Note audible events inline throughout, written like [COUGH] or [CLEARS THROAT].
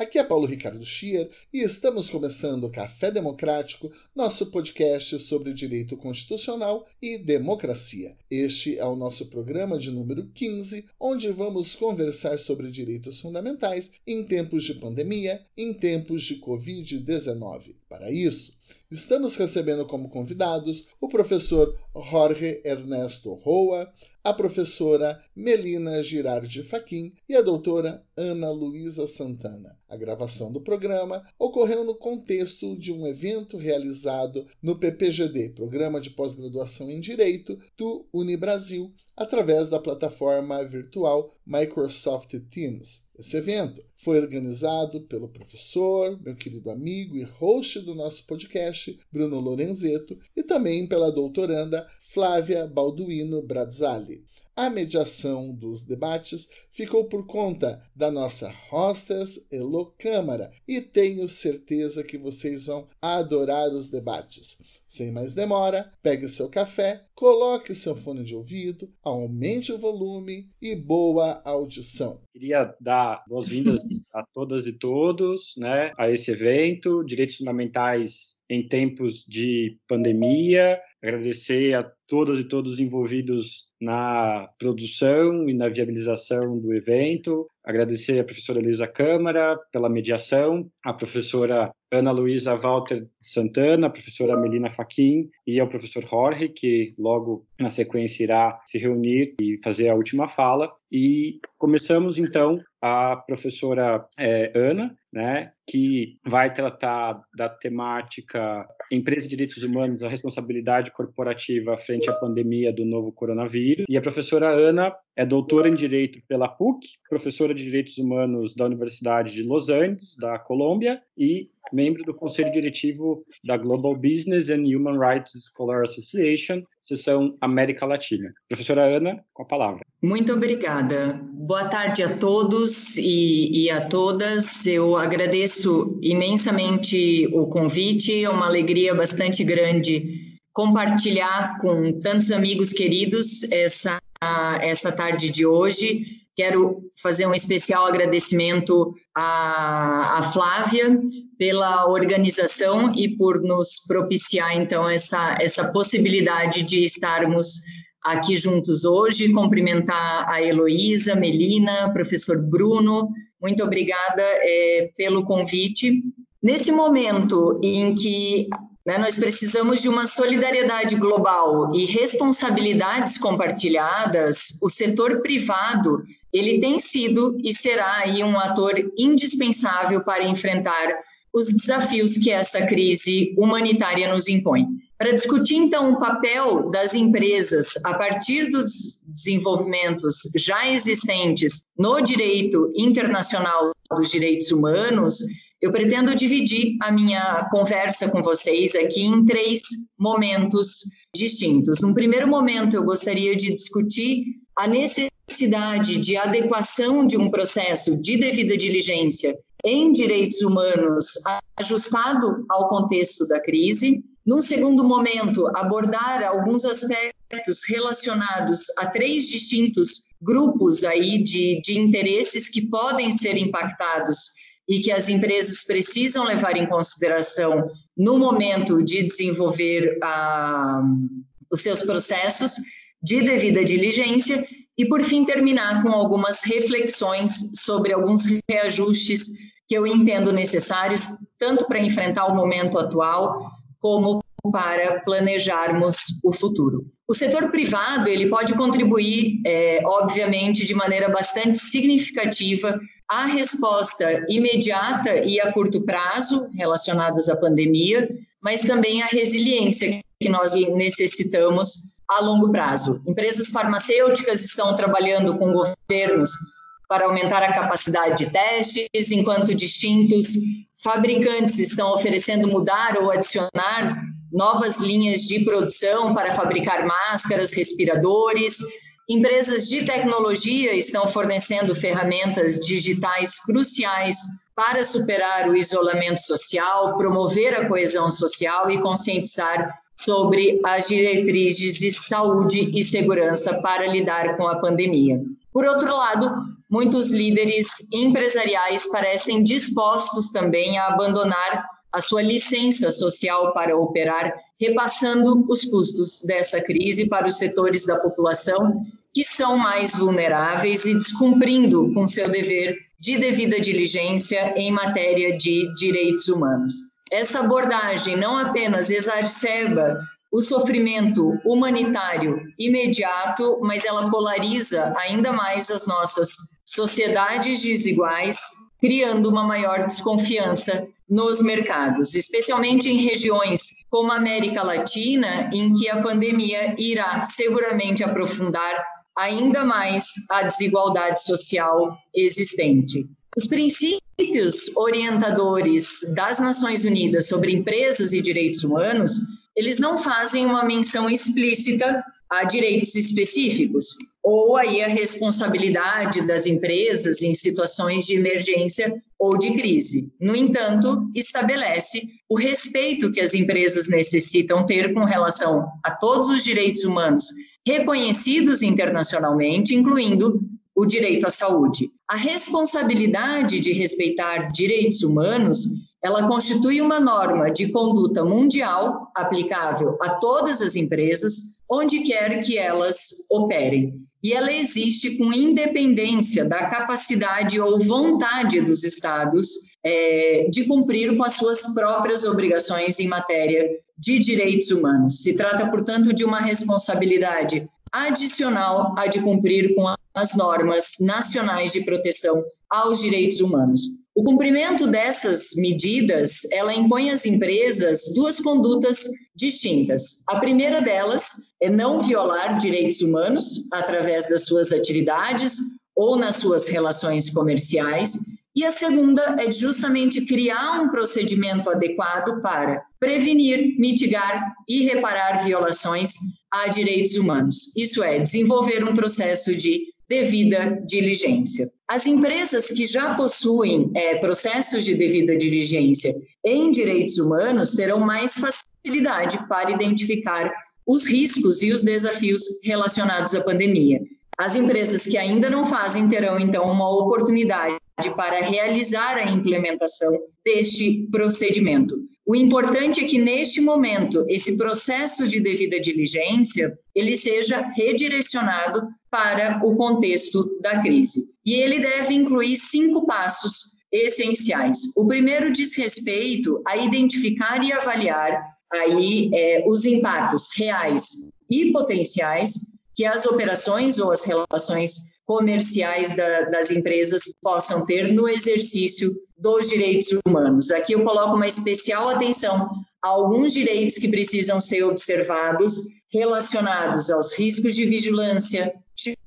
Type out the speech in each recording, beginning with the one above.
Aqui é Paulo Ricardo Schier e estamos começando o Café Democrático, nosso podcast sobre direito constitucional e democracia. Este é o nosso programa de número 15, onde vamos conversar sobre direitos fundamentais em tempos de pandemia, em tempos de Covid-19. Para isso, estamos recebendo como convidados o professor Jorge Ernesto Roa, a professora Melina Girardi Faquin e a doutora Ana Luísa Santana. A gravação do programa ocorreu no contexto de um evento realizado no PPGD, Programa de Pós-Graduação em Direito do Unibrasil, através da plataforma virtual Microsoft Teams. Esse evento foi organizado pelo professor, meu querido amigo e host do nosso podcast, Bruno Lorenzeto, e também pela doutoranda Flávia Balduino Brazzali. A mediação dos debates ficou por conta da nossa hostess Elo Câmara e tenho certeza que vocês vão adorar os debates. Sem mais demora, pegue seu café, coloque seu fone de ouvido, aumente o volume e boa audição. Queria dar boas-vindas [LAUGHS] a todas e todos né, a esse evento, Direitos Fundamentais em Tempos de Pandemia. Agradecer a todas e todos envolvidos na produção e na viabilização do evento. Agradecer a professora Elisa Câmara pela mediação, a professora Ana Luísa Walter Santana, a professora Melina Faquin e ao professor Jorge, que logo na sequência irá se reunir e fazer a última fala. E começamos então a professora é, Ana, né, que vai tratar da temática Empresa de Direitos Humanos, a responsabilidade corporativa frente à pandemia do novo coronavírus. E a professora Ana é doutora em Direito pela PUC, professora de Direitos Humanos da Universidade de Los Angeles, da Colômbia, e membro do Conselho Diretivo da Global Business and Human Rights Scholar Association, seção América Latina. Professora Ana, com a palavra. Muito obrigada. Boa tarde a todos e, e, a todas. Eu agradeço imensamente o convite. É uma alegria bastante grande compartilhar com tantos amigos queridos essa, essa tarde de hoje. Quero fazer um especial agradecimento à, à Flávia pela organização e por nos propiciar, então, essa, essa possibilidade de estarmos aqui juntos hoje, cumprimentar a Heloísa, Melina, professor Bruno, muito obrigada é, pelo convite. Nesse momento em que né, nós precisamos de uma solidariedade global e responsabilidades compartilhadas, o setor privado ele tem sido e será aí um ator indispensável para enfrentar os desafios que essa crise humanitária nos impõe. Para discutir, então, o papel das empresas a partir dos desenvolvimentos já existentes no direito internacional dos direitos humanos, eu pretendo dividir a minha conversa com vocês aqui em três momentos distintos. No primeiro momento, eu gostaria de discutir a necessidade de adequação de um processo de devida diligência em direitos humanos ajustado ao contexto da crise. Num segundo momento, abordar alguns aspectos relacionados a três distintos grupos aí de, de interesses que podem ser impactados e que as empresas precisam levar em consideração no momento de desenvolver ah, os seus processos de devida diligência e, por fim, terminar com algumas reflexões sobre alguns reajustes que eu entendo necessários, tanto para enfrentar o momento atual, como para planejarmos o futuro. O setor privado ele pode contribuir, é, obviamente, de maneira bastante significativa à resposta imediata e a curto prazo relacionadas à pandemia, mas também à resiliência que nós necessitamos a longo prazo. Empresas farmacêuticas estão trabalhando com governos para aumentar a capacidade de testes, enquanto distintos fabricantes estão oferecendo mudar ou adicionar novas linhas de produção para fabricar máscaras, respiradores. Empresas de tecnologia estão fornecendo ferramentas digitais cruciais para superar o isolamento social, promover a coesão social e conscientizar sobre as diretrizes de saúde e segurança para lidar com a pandemia. Por outro lado, muitos líderes empresariais parecem dispostos também a abandonar a sua licença social para operar, repassando os custos dessa crise para os setores da população que são mais vulneráveis e descumprindo com seu dever de devida diligência em matéria de direitos humanos. Essa abordagem não apenas exacerba o sofrimento humanitário imediato, mas ela polariza ainda mais as nossas sociedades desiguais, criando uma maior desconfiança nos mercados, especialmente em regiões como a América Latina, em que a pandemia irá seguramente aprofundar ainda mais a desigualdade social existente. Os princípios orientadores das Nações Unidas sobre empresas e direitos humanos, eles não fazem uma menção explícita a direitos específicos, ou aí a responsabilidade das empresas em situações de emergência ou de crise. No entanto, estabelece o respeito que as empresas necessitam ter com relação a todos os direitos humanos reconhecidos internacionalmente, incluindo o direito à saúde. A responsabilidade de respeitar direitos humanos ela constitui uma norma de conduta mundial aplicável a todas as empresas, onde quer que elas operem. E ela existe com independência da capacidade ou vontade dos Estados é, de cumprir com as suas próprias obrigações em matéria de direitos humanos. Se trata, portanto, de uma responsabilidade adicional a de cumprir com as normas nacionais de proteção aos direitos humanos. O cumprimento dessas medidas, ela impõe às empresas duas condutas distintas. A primeira delas é não violar direitos humanos através das suas atividades ou nas suas relações comerciais, e a segunda é justamente criar um procedimento adequado para prevenir, mitigar e reparar violações a direitos humanos. Isso é, desenvolver um processo de devida diligência. As empresas que já possuem é, processos de devida diligência em direitos humanos terão mais facilidade para identificar os riscos e os desafios relacionados à pandemia. As empresas que ainda não fazem terão, então, uma oportunidade para realizar a implementação deste procedimento. O importante é que neste momento esse processo de devida diligência ele seja redirecionado para o contexto da crise. E ele deve incluir cinco passos essenciais. O primeiro diz respeito a identificar e avaliar aí é, os impactos reais e potenciais que as operações ou as relações comerciais da, das empresas possam ter no exercício dos direitos humanos. Aqui eu coloco uma especial atenção a alguns direitos que precisam ser observados relacionados aos riscos de vigilância,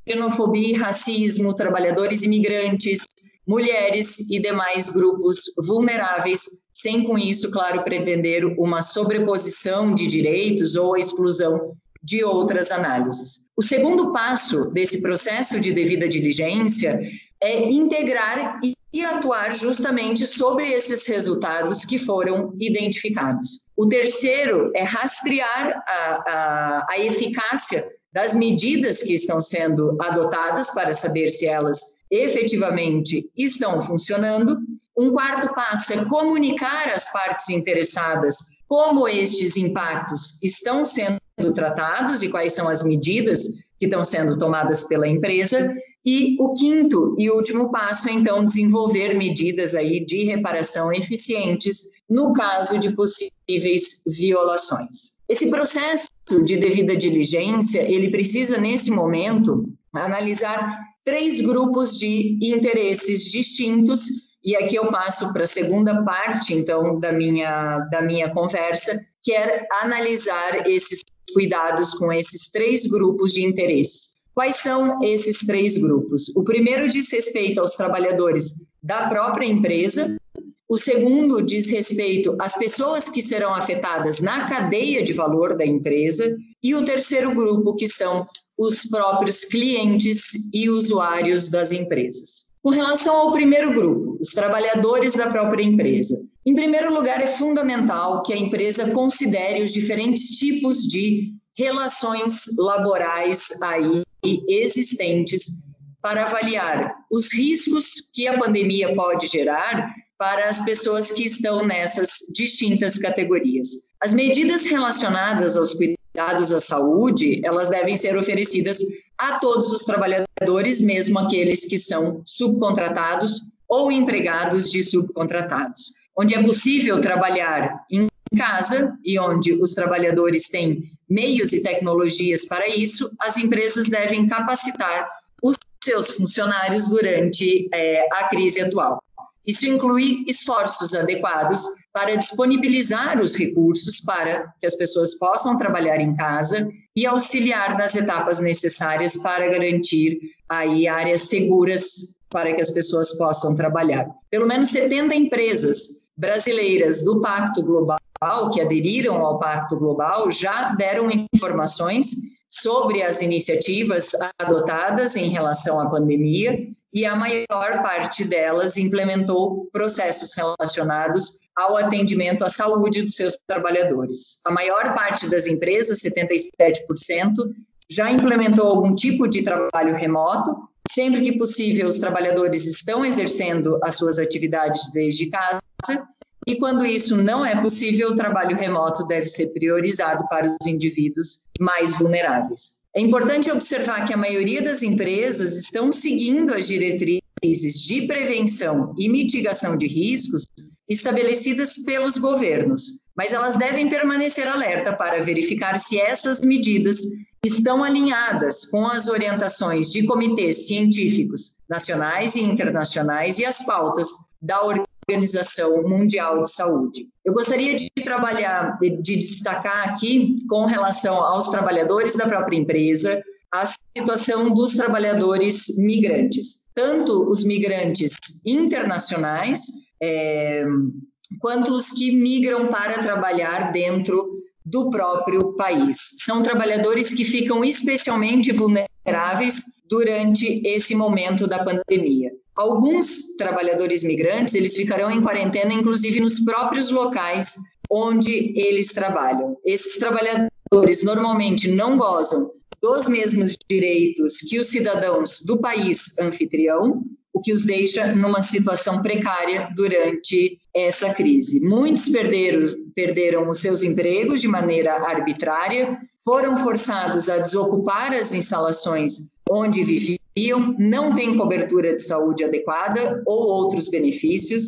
xenofobia e racismo, trabalhadores imigrantes, mulheres e demais grupos vulneráveis, sem com isso, claro, pretender uma sobreposição de direitos ou a exclusão de outras análises. O segundo passo desse processo de devida diligência é integrar e atuar justamente sobre esses resultados que foram identificados. O terceiro é rastrear a, a, a eficácia das medidas que estão sendo adotadas para saber se elas efetivamente estão funcionando. Um quarto passo é comunicar às partes interessadas como estes impactos estão sendo tratados e quais são as medidas que estão sendo tomadas pela empresa. E o quinto e último passo é, então, desenvolver medidas aí de reparação eficientes no caso de possíveis violações. Esse processo de devida diligência, ele precisa, nesse momento, analisar três grupos de interesses distintos, e aqui eu passo para a segunda parte, então, da minha, da minha conversa, que é analisar esses cuidados com esses três grupos de interesses. Quais são esses três grupos? O primeiro diz respeito aos trabalhadores da própria empresa, o segundo diz respeito às pessoas que serão afetadas na cadeia de valor da empresa, e o terceiro grupo, que são os próprios clientes e usuários das empresas. Com relação ao primeiro grupo, os trabalhadores da própria empresa, em primeiro lugar, é fundamental que a empresa considere os diferentes tipos de relações laborais aí existentes para avaliar os riscos que a pandemia pode gerar para as pessoas que estão nessas distintas categorias. As medidas relacionadas aos cuidados à saúde, elas devem ser oferecidas a todos os trabalhadores, mesmo aqueles que são subcontratados ou empregados de subcontratados onde é possível trabalhar em casa e onde os trabalhadores têm meios e tecnologias para isso, as empresas devem capacitar os seus funcionários durante é, a crise atual. Isso inclui esforços adequados para disponibilizar os recursos para que as pessoas possam trabalhar em casa e auxiliar nas etapas necessárias para garantir aí áreas seguras para que as pessoas possam trabalhar. Pelo menos 70 empresas brasileiras do Pacto Global, que aderiram ao Pacto Global, já deram informações sobre as iniciativas adotadas em relação à pandemia e a maior parte delas implementou processos relacionados ao atendimento à saúde dos seus trabalhadores. A maior parte das empresas, 77%, já implementou algum tipo de trabalho remoto. Sempre que possível, os trabalhadores estão exercendo as suas atividades desde casa e quando isso não é possível, o trabalho remoto deve ser priorizado para os indivíduos mais vulneráveis. É importante observar que a maioria das empresas estão seguindo as diretrizes de prevenção e mitigação de riscos estabelecidas pelos governos, mas elas devem permanecer alerta para verificar se essas medidas estão alinhadas com as orientações de comitês científicos nacionais e internacionais e as pautas da Organização Mundial de Saúde. Eu gostaria de trabalhar, de destacar aqui, com relação aos trabalhadores da própria empresa, a situação dos trabalhadores migrantes, tanto os migrantes internacionais, é, quanto os que migram para trabalhar dentro do próprio país. São trabalhadores que ficam especialmente vulneráveis durante esse momento da pandemia. Alguns trabalhadores migrantes, eles ficarão em quarentena, inclusive nos próprios locais onde eles trabalham. Esses trabalhadores normalmente não gozam dos mesmos direitos que os cidadãos do país anfitrião, o que os deixa numa situação precária durante essa crise. Muitos perderam, perderam os seus empregos de maneira arbitrária, foram forçados a desocupar as instalações onde viviam, não têm cobertura de saúde adequada ou outros benefícios,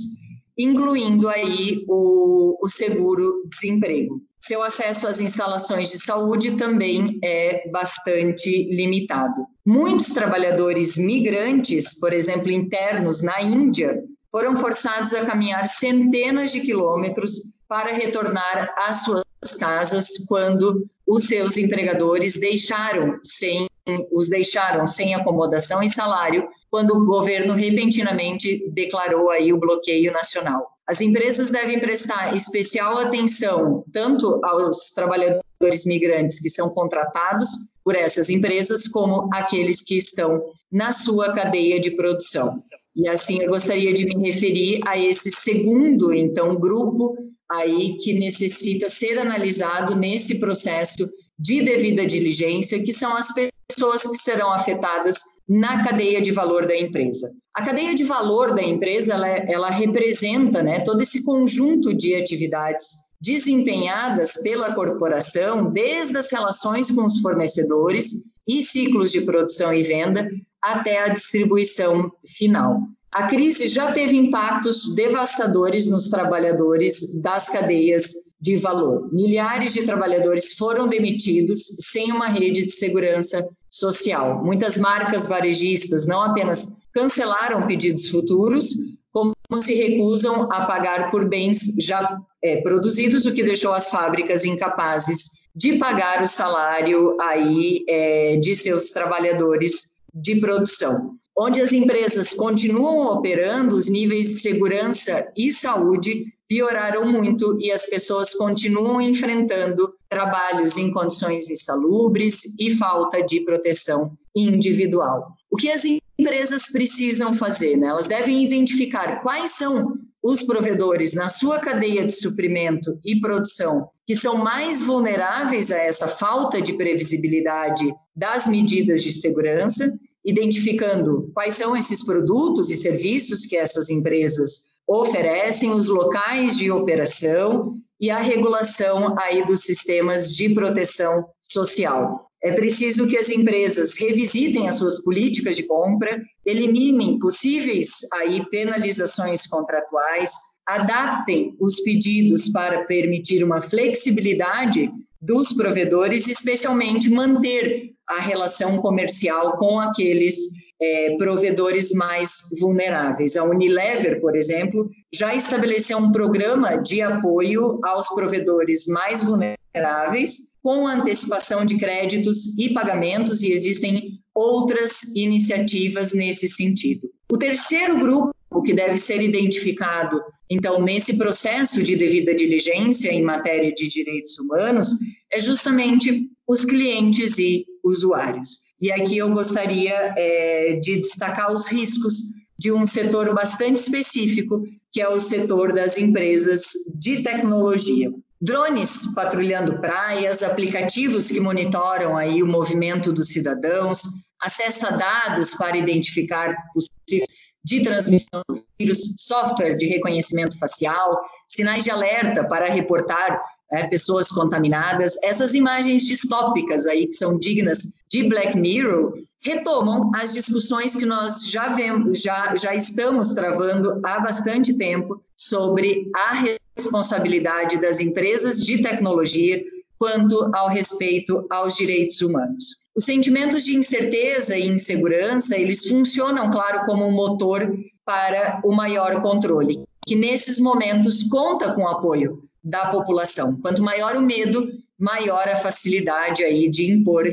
incluindo aí o, o seguro-desemprego. Seu acesso às instalações de saúde também é bastante limitado. Muitos trabalhadores migrantes, por exemplo, internos na Índia, foram forçados a caminhar centenas de quilômetros para retornar às suas casas quando os seus empregadores deixaram sem os deixaram sem acomodação e salário quando o governo repentinamente declarou aí o bloqueio nacional. As empresas devem prestar especial atenção tanto aos trabalhadores migrantes que são contratados por essas empresas, como aqueles que estão na sua cadeia de produção. E assim eu gostaria de me referir a esse segundo, então, grupo aí que necessita ser analisado nesse processo de devida diligência, que são as pessoas que serão afetadas na cadeia de valor da empresa. A cadeia de valor da empresa, ela, ela representa né, todo esse conjunto de atividades desempenhadas pela corporação, desde as relações com os fornecedores e ciclos de produção e venda até a distribuição final. A crise já teve impactos devastadores nos trabalhadores das cadeias de valor. Milhares de trabalhadores foram demitidos sem uma rede de segurança social. Muitas marcas varejistas não apenas cancelaram pedidos futuros, como se recusam a pagar por bens já é, produzidos, o que deixou as fábricas incapazes de pagar o salário aí é, de seus trabalhadores de produção. Onde as empresas continuam operando, os níveis de segurança e saúde pioraram muito e as pessoas continuam enfrentando trabalhos em condições insalubres e falta de proteção individual. O que as empresas precisam fazer? Né? Elas devem identificar quais são os provedores na sua cadeia de suprimento e produção que são mais vulneráveis a essa falta de previsibilidade das medidas de segurança, identificando quais são esses produtos e serviços que essas empresas oferecem os locais de operação e a regulação aí dos sistemas de proteção social. É preciso que as empresas revisitem as suas políticas de compra, eliminem possíveis aí penalizações contratuais, adaptem os pedidos para permitir uma flexibilidade dos provedores, especialmente manter a relação comercial com aqueles é, provedores mais vulneráveis. A Unilever, por exemplo, já estabeleceu um programa de apoio aos provedores mais vulneráveis, com antecipação de créditos e pagamentos, e existem outras iniciativas nesse sentido. O terceiro grupo que deve ser identificado, então, nesse processo de devida diligência em matéria de direitos humanos, é justamente os clientes e usuários. E aqui eu gostaria é, de destacar os riscos de um setor bastante específico, que é o setor das empresas de tecnologia. Drones patrulhando praias, aplicativos que monitoram aí o movimento dos cidadãos, acesso a dados para identificar possíveis de transmissão do vírus, software de reconhecimento facial, sinais de alerta para reportar é, pessoas contaminadas. Essas imagens distópicas aí, que são dignas de Black Mirror, retomam as discussões que nós já vemos, já, já estamos travando há bastante tempo sobre a responsabilidade das empresas de tecnologia quanto ao respeito aos direitos humanos. Os sentimentos de incerteza e insegurança, eles funcionam, claro, como um motor para o maior controle, que nesses momentos conta com o apoio da população. Quanto maior o medo, maior a facilidade aí de impor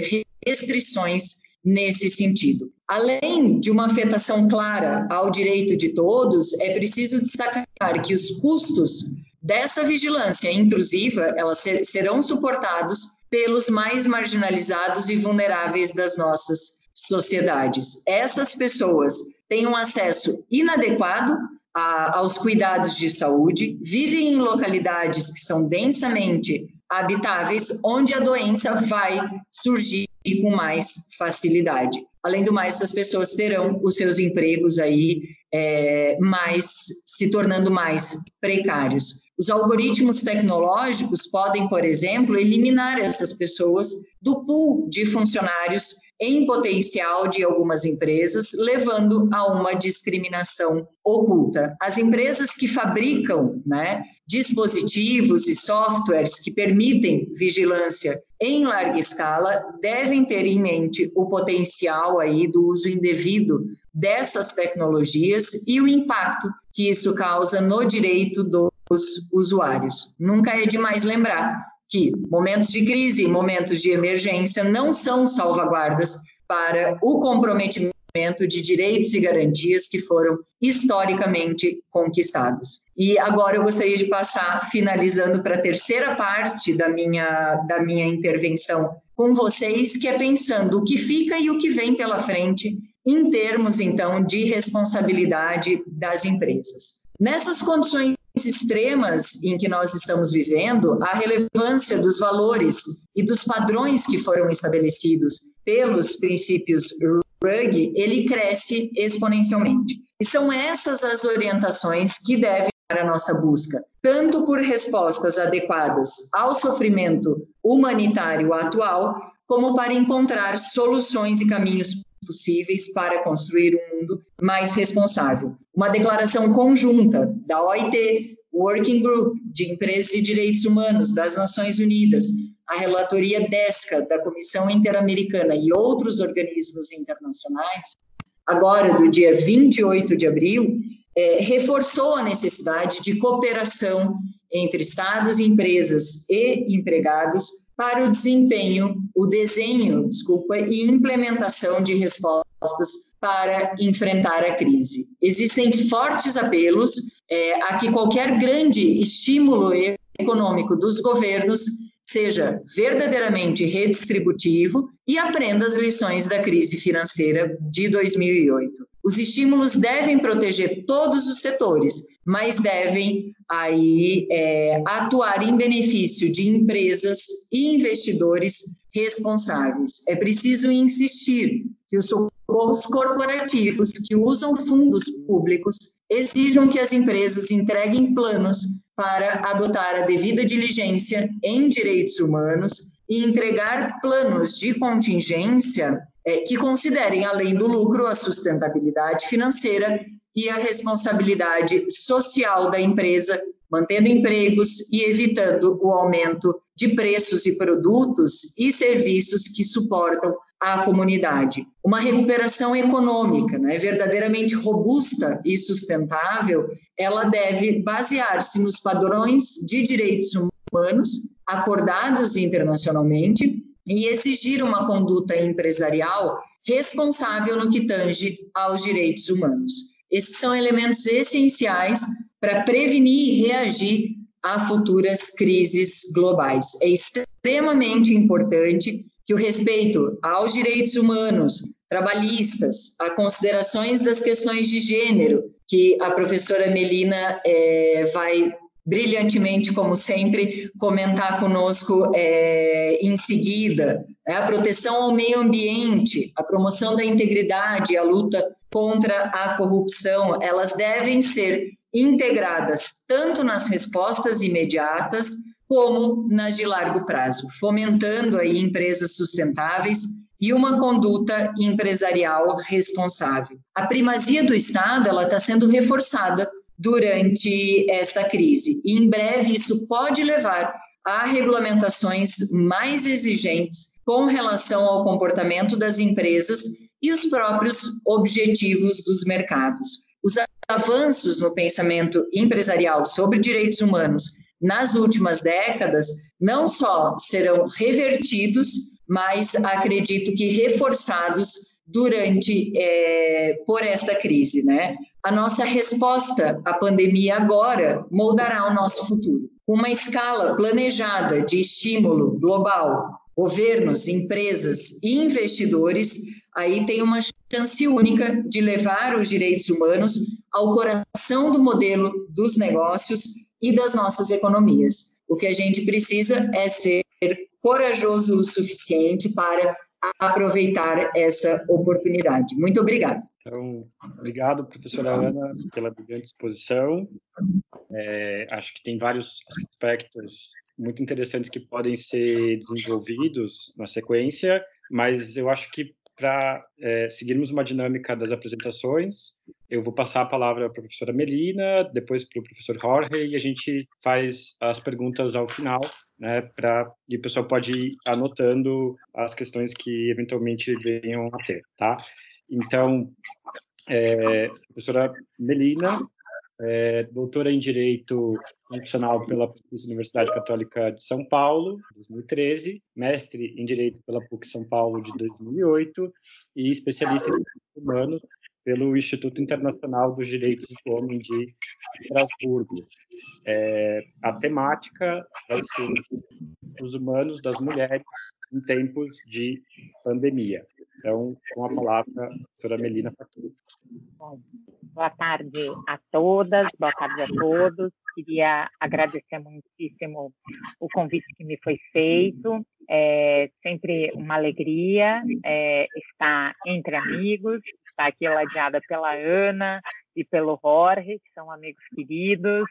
restrições nesse sentido. Além de uma afetação clara ao direito de todos, é preciso destacar que os custos dessa vigilância intrusiva, elas ser, serão suportados pelos mais marginalizados e vulneráveis das nossas sociedades. Essas pessoas têm um acesso inadequado a, aos cuidados de saúde, vivem em localidades que são densamente habitáveis, onde a doença vai surgir com mais facilidade. Além do mais, essas pessoas terão os seus empregos aí é, mais se tornando mais precários. Os algoritmos tecnológicos podem, por exemplo, eliminar essas pessoas do pool de funcionários em potencial de algumas empresas, levando a uma discriminação oculta. As empresas que fabricam né, dispositivos e softwares que permitem vigilância em larga escala devem ter em mente o potencial aí do uso indevido dessas tecnologias e o impacto que isso causa no direito dos usuários. Nunca é demais lembrar que momentos de crise, momentos de emergência não são salvaguardas para o comprometimento de direitos e garantias que foram historicamente conquistados. E agora eu gostaria de passar, finalizando para a terceira parte da minha, da minha intervenção com vocês, que é pensando o que fica e o que vem pela frente em termos, então, de responsabilidade das empresas. Nessas condições extremas em que nós estamos vivendo, a relevância dos valores e dos padrões que foram estabelecidos pelos princípios RUG, ele cresce exponencialmente. E são essas as orientações que devem para a nossa busca, tanto por respostas adequadas ao sofrimento humanitário atual, como para encontrar soluções e caminhos possíveis para construir um mundo mais responsável. Uma declaração conjunta da OIT, Working Group de Empresas e Direitos Humanos das Nações Unidas, a relatoria DESCA da Comissão Interamericana e outros organismos internacionais, agora do dia 28 de abril, é, reforçou a necessidade de cooperação entre estados, empresas e empregados para o desempenho, o desenho, desculpa, e implementação de respostas para enfrentar a crise. Existem fortes apelos é, a que qualquer grande estímulo econômico dos governos seja verdadeiramente redistributivo e aprenda as lições da crise financeira de 2008. Os estímulos devem proteger todos os setores, mas devem aí é, atuar em benefício de empresas e investidores responsáveis. É preciso insistir que os socorros corporativos que usam fundos públicos exijam que as empresas entreguem planos para adotar a devida diligência em direitos humanos e entregar planos de contingência é, que considerem, além do lucro, a sustentabilidade financeira e a responsabilidade social da empresa, mantendo empregos e evitando o aumento de preços e produtos e serviços que suportam a comunidade. Uma recuperação econômica, né, verdadeiramente robusta e sustentável, ela deve basear-se nos padrões de direitos humanos acordados internacionalmente e exigir uma conduta empresarial responsável no que tange aos direitos humanos. Esses são elementos essenciais para prevenir e reagir a futuras crises globais. É extremamente importante que o respeito aos direitos humanos, trabalhistas, a considerações das questões de gênero, que a professora Melina é, vai brilhantemente, como sempre, comentar conosco é, em seguida. Né? A proteção ao meio ambiente, a promoção da integridade, a luta contra a corrupção, elas devem ser integradas tanto nas respostas imediatas como nas de largo prazo, fomentando aí empresas sustentáveis e uma conduta empresarial responsável. A primazia do Estado ela está sendo reforçada durante esta crise. E em breve isso pode levar a regulamentações mais exigentes com relação ao comportamento das empresas e os próprios objetivos dos mercados. Os avanços no pensamento empresarial sobre direitos humanos nas últimas décadas não só serão revertidos, mas acredito que reforçados durante é, por esta crise, né? A nossa resposta à pandemia agora moldará o nosso futuro. Uma escala planejada de estímulo global, governos, empresas e investidores aí tem uma chance única de levar os direitos humanos ao coração do modelo dos negócios e das nossas economias. O que a gente precisa é ser corajoso o suficiente para aproveitar essa oportunidade. Muito obrigada. Então, obrigado, professora Ana, pela brilhante exposição. É, acho que tem vários aspectos muito interessantes que podem ser desenvolvidos na sequência, mas eu acho que para é, seguirmos uma dinâmica das apresentações, eu vou passar a palavra para a professora Melina, depois para o professor Jorge, e a gente faz as perguntas ao final, né, pra, e o pessoal pode ir anotando as questões que eventualmente venham a ter, tá? Então, é, professora Melina, é, doutora em Direito Constitucional pela Universidade Católica de São Paulo, 2013, mestre em Direito pela PUC São Paulo, de 2008, e especialista em Direitos Humanos pelo Instituto Internacional dos Direitos do Homem de Estrasburgo. É, a temática vai ser os humanos das mulheres em tempos de pandemia. Então, com a palavra, a professora Melina Facuri. Boa tarde a todas, boa tarde a todos. Queria agradecer muitíssimo o convite que me foi feito. É sempre uma alegria é, estar entre amigos, estar aqui ladeada pela Ana e pelo Jorge, que são amigos queridos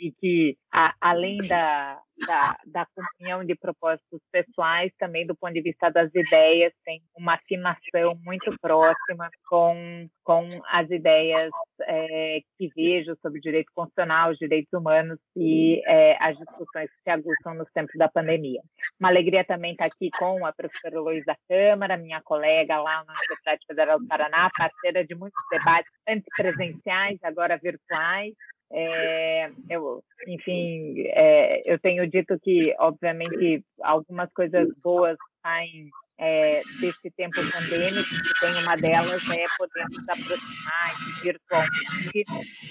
e que, a, além da, da, da comunhão de propósitos pessoais, também do ponto de vista das ideias, tem uma afinação muito próxima com, com as ideias é, que vejo sobre direito constitucional, os direitos humanos e é, as discussões que se aguçam nos tempos da pandemia. Uma alegria também estar aqui com a professora Luísa Câmara, minha colega lá na Universidade Federal do Paraná, parceira de muitos debates, antes presenciais, agora virtuais. É, eu, enfim, é, eu tenho dito que, obviamente, algumas coisas boas saem é, desse tempo pandêmico, que tem uma delas é poder nos aproximar virtualmente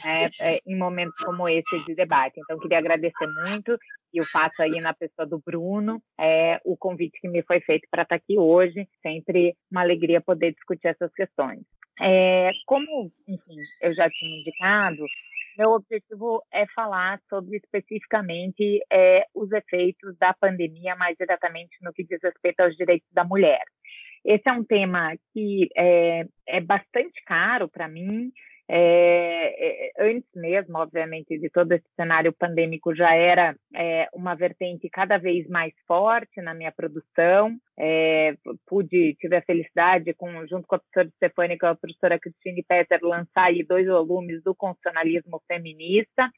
é, é, em momentos como esse de debate. Então, queria agradecer muito e eu faço aí na pessoa do Bruno é, o convite que me foi feito para estar aqui hoje. Sempre uma alegria poder discutir essas questões. É, como, enfim, eu já tinha indicado, meu objetivo é falar sobre especificamente é, os efeitos da pandemia, mais diretamente no que diz respeito aos direitos da mulher. Esse é um tema que é, é bastante caro para mim, é, é, antes mesmo, obviamente, de todo esse cenário pandêmico, já era é, uma vertente cada vez mais forte na minha produção. É, pude, tive a felicidade, com, junto com a professora Stefani e a professora Christine Petter, lançar aí dois volumes do constitucionalismo feminista,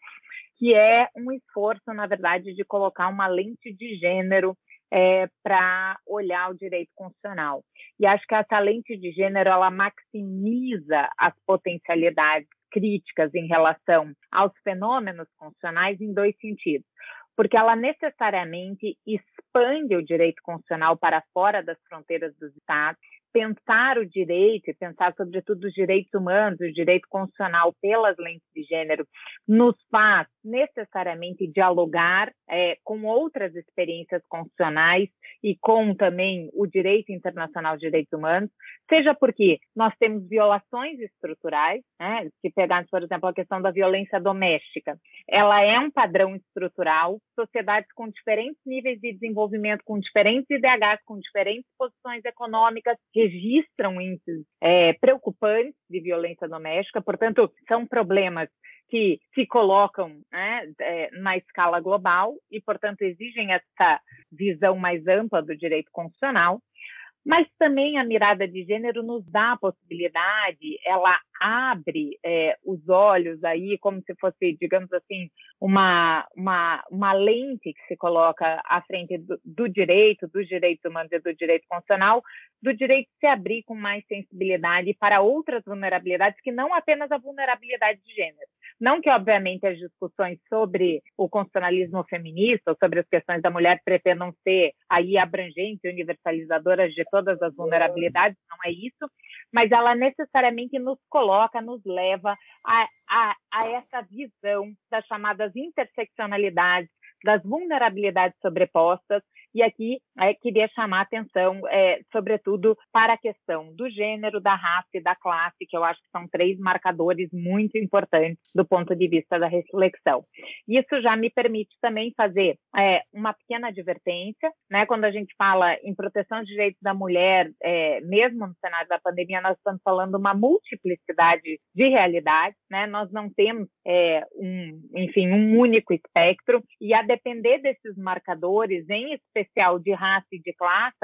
que é um esforço, na verdade, de colocar uma lente de gênero é, para olhar o direito constitucional. E acho que essa lente de gênero ela maximiza as potencialidades críticas em relação aos fenômenos constitucionais em dois sentidos. Porque ela necessariamente expande o direito constitucional para fora das fronteiras dos Estados pensar o direito e pensar, sobretudo, os direitos humanos, o direito constitucional pelas lentes de gênero, nos faz necessariamente dialogar é, com outras experiências constitucionais e com também o direito internacional de direitos humanos, seja porque nós temos violações estruturais, né, se pegarmos, por exemplo, a questão da violência doméstica, ela é um padrão estrutural, sociedades com diferentes níveis de desenvolvimento, com diferentes IDHs, com diferentes posições econômicas, registram índices é, preocupantes de violência doméstica, portanto, são problemas que se colocam né, é, na escala global e, portanto, exigem essa visão mais ampla do direito constitucional. Mas também a mirada de gênero nos dá a possibilidade, ela abre é, os olhos aí, como se fosse, digamos assim, uma, uma, uma lente que se coloca à frente do, do direito, dos direitos humanos e do direito constitucional, do direito de se abrir com mais sensibilidade para outras vulnerabilidades, que não apenas a vulnerabilidade de gênero. Não que, obviamente, as discussões sobre o constitucionalismo feminista ou sobre as questões da mulher pretendam ser aí abrangentes universalizadoras de todas as vulnerabilidades, não é isso, mas ela necessariamente nos coloca, nos leva a, a, a essa visão das chamadas interseccionalidades, das vulnerabilidades sobrepostas e aqui é, queria chamar a atenção, é, sobretudo, para a questão do gênero, da raça e da classe, que eu acho que são três marcadores muito importantes do ponto de vista da reflexão. Isso já me permite também fazer é, uma pequena advertência, né? Quando a gente fala em proteção de direitos da mulher, é, mesmo no cenário da pandemia, nós estamos falando uma multiplicidade de realidades, né? Nós não temos é, um, enfim, um único espectro e a depender desses marcadores, em especial especial de raça e de classe,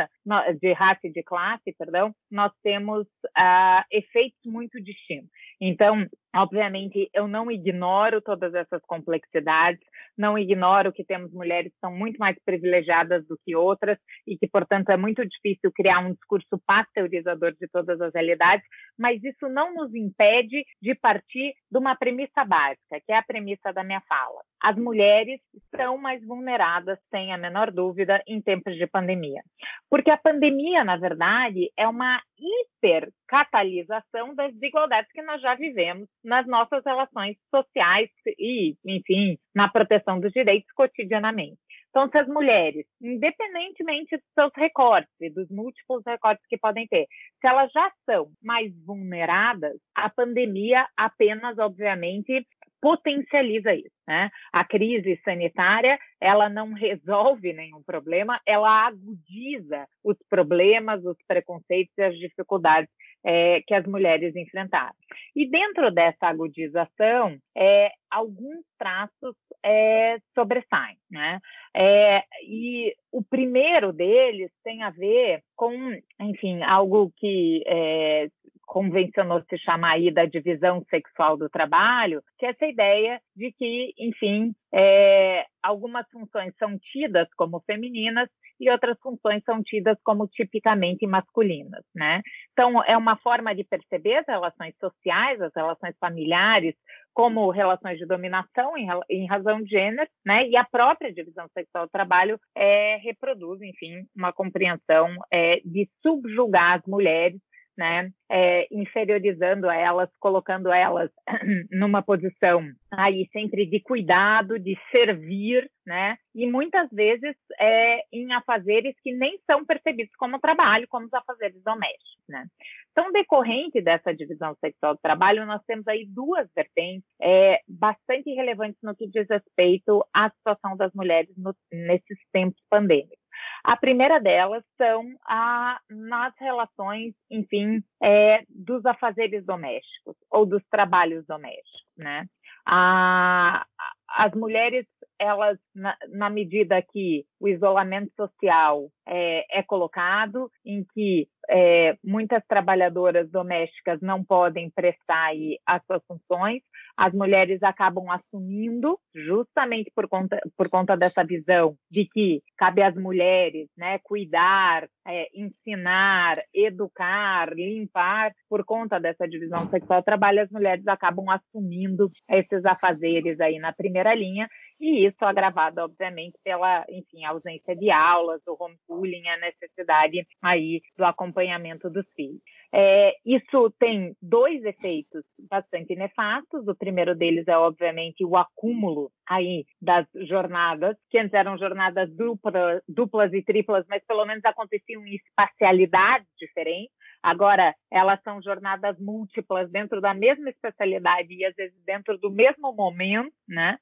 de raça e de classe, perdão, nós temos uh, efeitos muito distintos. Então, obviamente, eu não ignoro todas essas complexidades, não ignoro que temos mulheres que são muito mais privilegiadas do que outras e que, portanto, é muito difícil criar um discurso pasteurizador de todas as realidades, mas isso não nos impede de partir de uma premissa básica, que é a premissa da minha fala. As mulheres estão mais vulneradas, sem a menor dúvida, em tempos de pandemia. Porque a pandemia, na verdade, é uma hipercatalisação das desigualdades que nós já vivemos nas nossas relações sociais e, enfim, na proteção dos direitos cotidianamente. Então, se as mulheres, independentemente dos seus recortes dos múltiplos recortes que podem ter, se elas já são mais vulneradas, a pandemia apenas, obviamente, potencializa isso. Né? A crise sanitária ela não resolve nenhum problema, ela agudiza os problemas, os preconceitos e as dificuldades é, que as mulheres enfrentaram. E dentro dessa agudização, é, alguns traços é, sobressaem. Né? É, e o primeiro deles tem a ver com, enfim, algo que é, convencionou se chamar aí da divisão sexual do trabalho, que é essa ideia de que, enfim, é, algumas funções são tidas como femininas e outras funções são tidas como tipicamente masculinas, né? Então, é uma forma de perceber as relações sociais, as relações familiares, como relações de dominação em, razão de gênero, né? E a própria divisão sexual do trabalho é, reproduz, enfim, uma compreensão é, de subjugar as mulheres né, é, inferiorizando elas, colocando elas [CLEARS THROAT] numa posição aí sempre de cuidado, de servir, né, e muitas vezes é, em afazeres que nem são percebidos como trabalho, como os afazeres domésticos, né. Então, decorrente dessa divisão sexual do trabalho, nós temos aí duas vertentes é, bastante relevantes no que diz respeito à situação das mulheres no, nesses tempos pandêmicos. A primeira delas são a, nas relações, enfim, é, dos afazeres domésticos ou dos trabalhos domésticos, né? A, as mulheres elas, na, na, medida que o isolamento social é, é colocado, em que é, muitas trabalhadoras domésticas não podem prestar aí as suas funções, as mulheres acabam assumindo, justamente por conta, por conta dessa visão de que cabe às mulheres né, cuidar, é, ensinar, educar, limpar, por conta dessa divisão sexual trabalho, as mulheres acabam assumindo esses afazeres aí na primeira linha e isso agravado, obviamente, pela, enfim, ausência de aulas, o homeschooling, a necessidade aí do acompanhamento dos filhos. É, isso tem dois efeitos bastante nefastos. O primeiro deles é, obviamente, o acúmulo aí das jornadas, que antes eram jornadas dupla, duplas e triplas, mas pelo menos aconteciam em espacialidades diferentes. Agora, elas são jornadas múltiplas dentro da mesma especialidade e às vezes dentro do mesmo momento, né?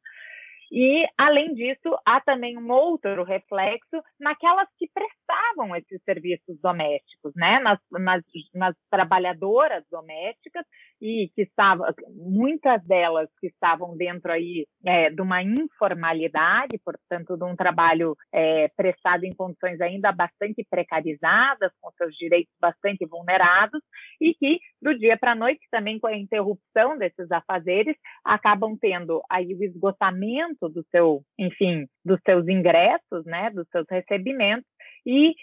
E, além disso, há também um outro reflexo naquelas que prestavam esses serviços domésticos, né? nas, nas, nas trabalhadoras domésticas, e que estavam, muitas delas que estavam dentro aí é, de uma informalidade, portanto, de um trabalho é, prestado em condições ainda bastante precarizadas, com seus direitos bastante vulnerados, e que, do dia para a noite, também com a interrupção desses afazeres, acabam tendo aí o esgotamento do seu, enfim, dos seus ingressos, né, dos seus recebimentos, e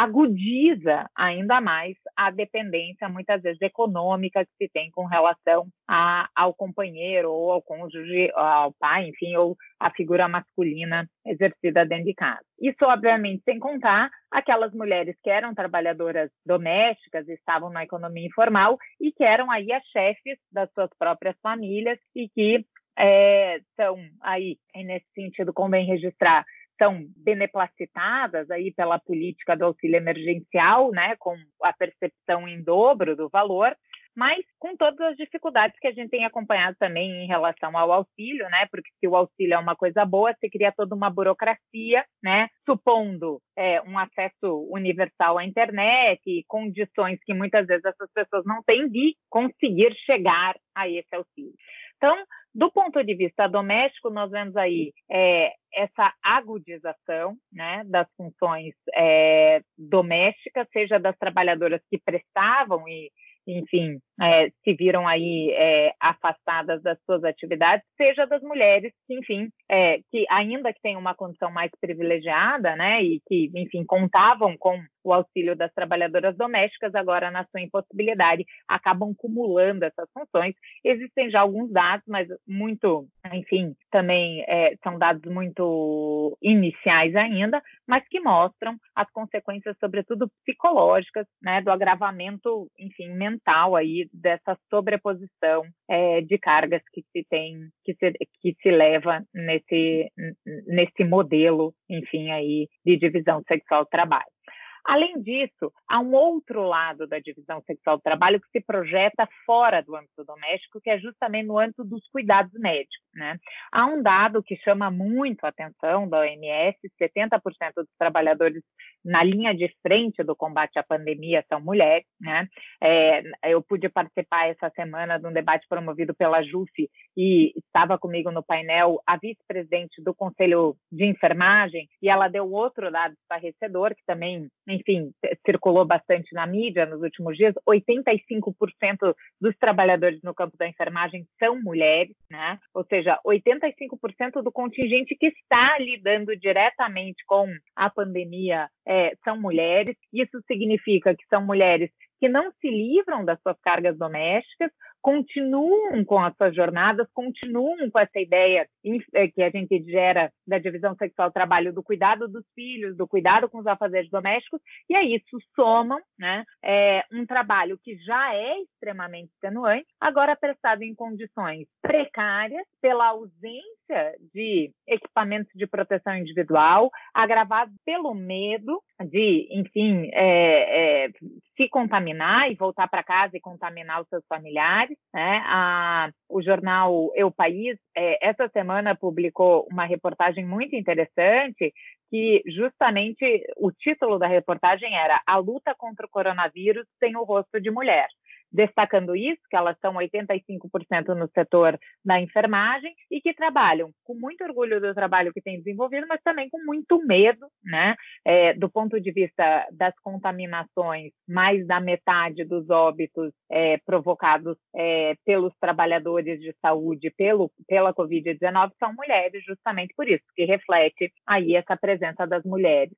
agudiza ainda mais a dependência, muitas vezes econômica, que se tem com relação a, ao companheiro ou ao cônjuge, ao pai, enfim, ou a figura masculina exercida dentro de casa. Isso, obviamente, sem contar aquelas mulheres que eram trabalhadoras domésticas, estavam na economia informal e que eram aí as chefes das suas próprias famílias e que é, são aí, nesse sentido, convém registrar, são beneplacitadas aí pela política do auxílio emergencial, né, com a percepção em dobro do valor, mas com todas as dificuldades que a gente tem acompanhado também em relação ao auxílio, né? Porque se o auxílio é uma coisa boa, se cria toda uma burocracia, né? Supondo é, um acesso universal à internet e condições que muitas vezes essas pessoas não têm de conseguir chegar a esse auxílio. Então, do ponto de vista doméstico, nós vemos aí é, essa agudização né, das funções é, domésticas, seja das trabalhadoras que prestavam e enfim, é, se viram aí é, afastadas das suas atividades, seja das mulheres que, enfim, é, que ainda que tenham uma condição mais privilegiada, né, e que, enfim, contavam com o auxílio das trabalhadoras domésticas, agora na sua impossibilidade, acabam cumulando essas funções. Existem já alguns dados, mas muito, enfim, também é, são dados muito iniciais ainda, mas que mostram as consequências, sobretudo psicológicas, né, do agravamento, enfim, mental aí dessa sobreposição é, de cargas que se tem, que se, que se leva nesse, nesse modelo, enfim, aí de divisão sexual trabalho. Além disso, há um outro lado da divisão sexual do trabalho que se projeta fora do âmbito doméstico, que é justamente no âmbito dos cuidados médicos. Né? Há um dado que chama muito a atenção da OMS: 70% dos trabalhadores na linha de frente do combate à pandemia são mulheres. Né? É, eu pude participar essa semana de um debate promovido pela JUF e estava comigo no painel a vice-presidente do Conselho de Enfermagem e ela deu outro dado estarrecedor que também, enfim, circulou bastante na mídia nos últimos dias: 85% dos trabalhadores no campo da enfermagem são mulheres, né? Ou seja, 85% do contingente que está lidando diretamente com a pandemia é, são mulheres. Isso significa que são mulheres que não se livram das suas cargas domésticas, continuam com as suas jornadas, continuam com essa ideia eh, que a gente gera da divisão sexual trabalho do cuidado dos filhos, do cuidado com os afazeres domésticos, e aí isso somam né, é, um trabalho que já é extremamente extenuante, agora prestado em condições precárias, pela ausência de equipamentos de proteção individual, agravado pelo medo de, enfim, é, é, se contaminar e voltar para casa e contaminar os seus familiares. Né? A, o jornal Eu País, é, essa semana, publicou uma reportagem muito interessante que justamente o título da reportagem era A luta contra o coronavírus tem o rosto de mulher destacando isso, que elas são 85% no setor da enfermagem e que trabalham com muito orgulho do trabalho que têm desenvolvido, mas também com muito medo, né? É, do ponto de vista das contaminações, mais da metade dos óbitos é, provocados é, pelos trabalhadores de saúde pelo, pela Covid-19 são mulheres, justamente por isso, que reflete aí essa presença das mulheres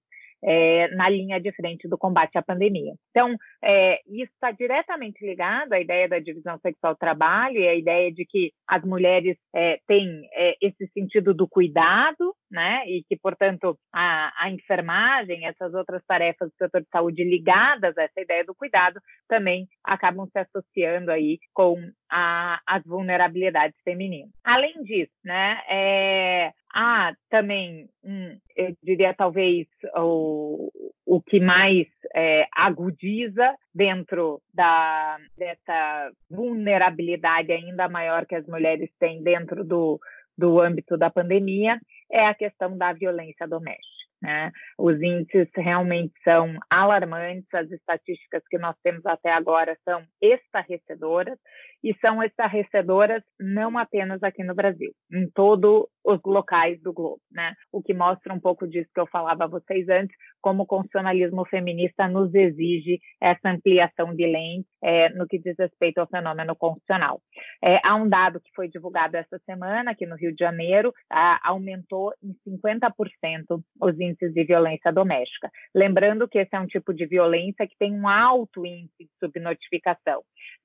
é, na linha de frente do combate à pandemia. Então, é, isso está diretamente ligado à ideia da divisão sexual-trabalho e à ideia de que as mulheres é, têm é, esse sentido do cuidado, né, e que, portanto, a, a, enfermagem, essas outras tarefas do setor de saúde ligadas a essa ideia do cuidado, também acabam se associando aí com a, as vulnerabilidades femininas. Além disso, né, é, há também, um, eu diria talvez o, o que mais é, agudiza dentro da, dessa vulnerabilidade ainda maior que as mulheres têm dentro do, do âmbito da pandemia é a questão da violência doméstica. Né? Os índices realmente são alarmantes, as estatísticas que nós temos até agora são estarrecedoras, e são estarrecedoras não apenas aqui no Brasil, em todos os locais do globo, né? O que mostra um pouco disso que eu falava a vocês antes, como o constitucionalismo feminista nos exige essa ampliação de lente é, no que diz respeito ao fenômeno constitucional. É, há um dado que foi divulgado essa semana aqui no Rio de Janeiro, a, aumentou em 50% os índices de violência doméstica. Lembrando que esse é um tipo de violência que tem um alto índice de subnotificação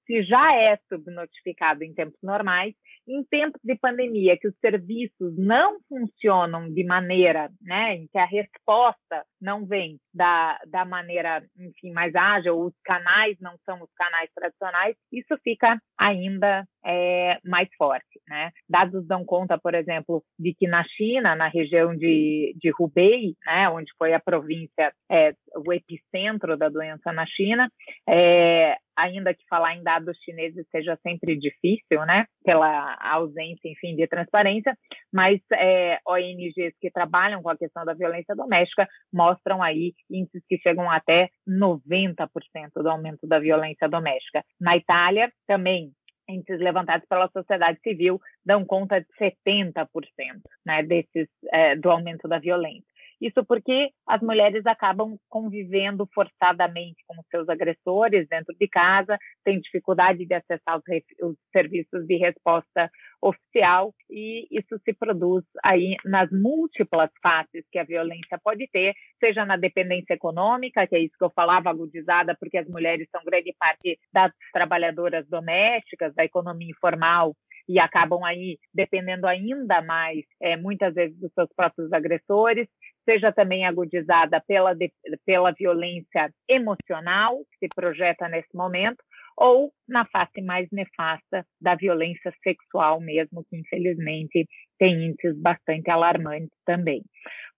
se já é subnotificado em tempos normais, em tempos de pandemia, que os serviços não funcionam de maneira, né, em que a resposta não vem da, da maneira, enfim, mais ágil, os canais não são os canais tradicionais, isso fica ainda é, mais forte, né? Dados dão conta, por exemplo, de que na China, na região de, de Hubei, né, onde foi a província, é, o epicentro da doença na China, é, ainda que falar em dados chineses seja sempre difícil, né, pela ausência, enfim, de transparência, mas é, ONGs que trabalham com a questão da violência doméstica mostram aí índices que chegam até 90% do aumento da violência doméstica. Na Itália, também índices levantados pela sociedade civil dão conta de 70% né, desses, é, do aumento da violência. Isso porque as mulheres acabam convivendo forçadamente com seus agressores dentro de casa, têm dificuldade de acessar os, os serviços de resposta oficial e isso se produz aí nas múltiplas faces que a violência pode ter, seja na dependência econômica, que é isso que eu falava, agudizada, porque as mulheres são grande parte das trabalhadoras domésticas, da economia informal, e acabam aí dependendo ainda mais, é, muitas vezes, dos seus próprios agressores, seja também agudizada pela, pela violência emocional que se projeta nesse momento, ou na face mais nefasta da violência sexual mesmo, que infelizmente tem índices bastante alarmantes também.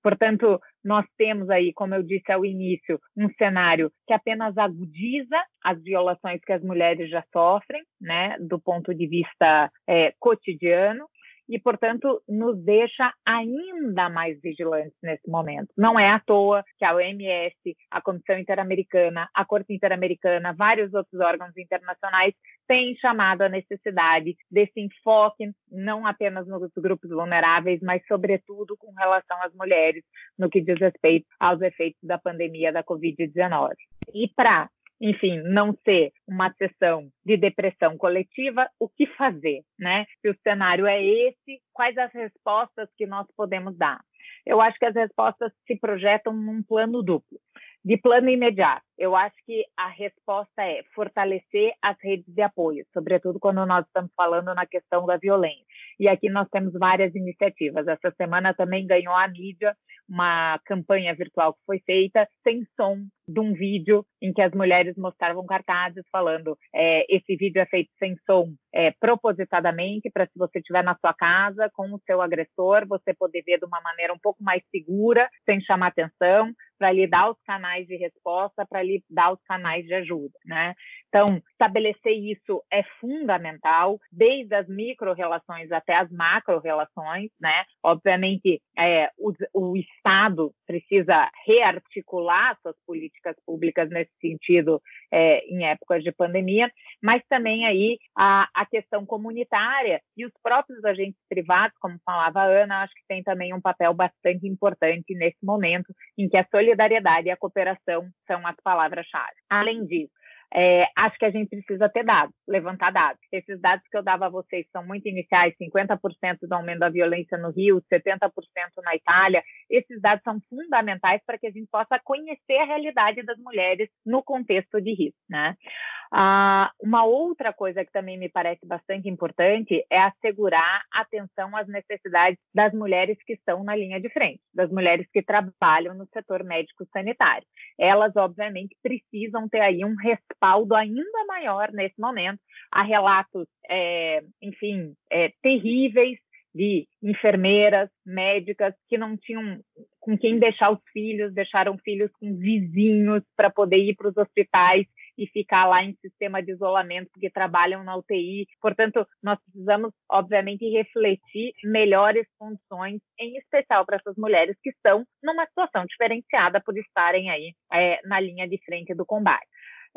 Portanto, nós temos aí, como eu disse ao início, um cenário que apenas agudiza as violações que as mulheres já sofrem, né, do ponto de vista é, cotidiano, e, portanto, nos deixa ainda mais vigilantes nesse momento. Não é à toa que a OMS, a Comissão Interamericana, a Corte Interamericana, vários outros órgãos internacionais têm chamado a necessidade desse enfoque, não apenas nos grupos vulneráveis, mas, sobretudo, com relação às mulheres, no que diz respeito aos efeitos da pandemia da Covid-19. E para enfim, não ser uma sessão de depressão coletiva, o que fazer, né? Se o cenário é esse, quais as respostas que nós podemos dar? Eu acho que as respostas se projetam num plano duplo. De plano imediato, eu acho que a resposta é fortalecer as redes de apoio, sobretudo quando nós estamos falando na questão da violência. E aqui nós temos várias iniciativas. Essa semana também ganhou a mídia uma campanha virtual que foi feita sem som de um vídeo em que as mulheres mostravam cartazes falando é, esse vídeo é feito sem som é, propositadamente para se você estiver na sua casa com o seu agressor, você poder ver de uma maneira um pouco mais segura, sem chamar atenção, para lhe dar os canais de resposta, para lhe dar os canais de ajuda, né? Então, estabelecer isso é fundamental, desde as micro-relações até as macro-relações, né? Obviamente, é, o, o Estado precisa rearticular suas políticas públicas nesse sentido é, em épocas de pandemia, mas também aí a, a questão comunitária e os próprios agentes privados, como falava a Ana, acho que tem também um papel bastante importante nesse momento em que a solidariedade e a cooperação são as palavras-chave. Além disso, é, acho que a gente precisa ter dados, levantar dados. Esses dados que eu dava a vocês são muito iniciais, 50% do aumento da violência no Rio, 70% na Itália. Esses dados são fundamentais para que a gente possa conhecer a realidade das mulheres no contexto de risco, né? Ah, uma outra coisa que também me parece bastante importante é assegurar atenção às necessidades das mulheres que estão na linha de frente, das mulheres que trabalham no setor médico sanitário. Elas, obviamente, precisam ter aí um respaldo ainda maior nesse momento. Há relatos, é, enfim, é, terríveis de enfermeiras, médicas que não tinham com quem deixar os filhos, deixaram filhos com vizinhos para poder ir para os hospitais e ficar lá em sistema de isolamento porque trabalham na UTI. Portanto, nós precisamos, obviamente, refletir melhores condições, em especial para essas mulheres que estão numa situação diferenciada por estarem aí é, na linha de frente do combate.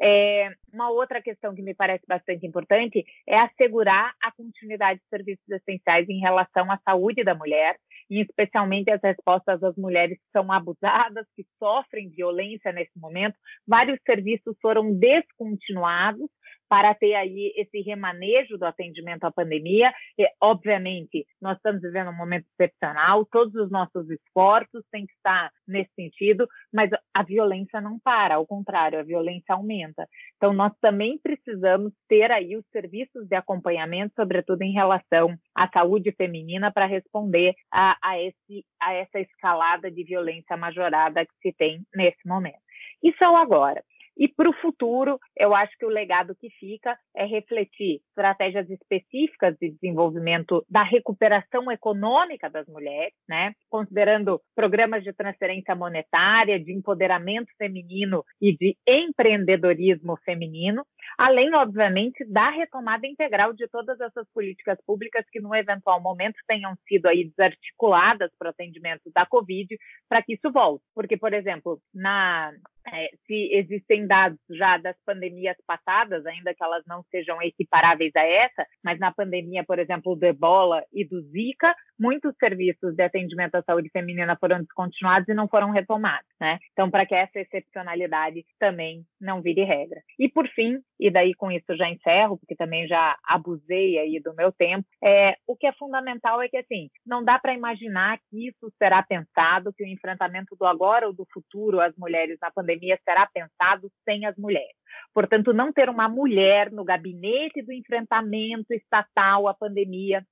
É, uma outra questão que me parece bastante importante é assegurar a continuidade de serviços essenciais em relação à saúde da mulher, e especialmente as respostas das mulheres que são abusadas, que sofrem violência nesse momento. Vários serviços foram descontinuados para ter aí esse remanejo do atendimento à pandemia. E, obviamente, nós estamos vivendo um momento excepcional, todos os nossos esforços têm que estar nesse sentido, mas a violência não para, ao contrário, a violência aumenta. Então, nós também precisamos ter aí os serviços de acompanhamento, sobretudo em relação à saúde feminina, para responder a, a, esse, a essa escalada de violência majorada que se tem nesse momento. É o agora. E para o futuro, eu acho que o legado que fica é refletir estratégias específicas de desenvolvimento da recuperação econômica das mulheres, né? considerando programas de transferência monetária, de empoderamento feminino e de empreendedorismo feminino, além, obviamente, da retomada integral de todas essas políticas públicas que, no eventual momento, tenham sido aí desarticuladas para o atendimento da Covid, para que isso volte. Porque, por exemplo, na é, se existem dados já das pandemias passadas, ainda que elas não sejam equiparáveis a essa, mas na pandemia, por exemplo, do ebola e do zika, muitos serviços de atendimento à saúde feminina foram descontinuados e não foram retomados, né? Então, para que essa excepcionalidade também não vire regra. E por fim, e daí com isso já encerro, porque também já abusei aí do meu tempo, é, o que é fundamental é que assim, não dá para imaginar que isso será pensado, que o enfrentamento do agora ou do futuro às mulheres na pandemia será pensado sem as mulheres. Portanto, não ter uma mulher no gabinete do enfrentamento estatal à pandemia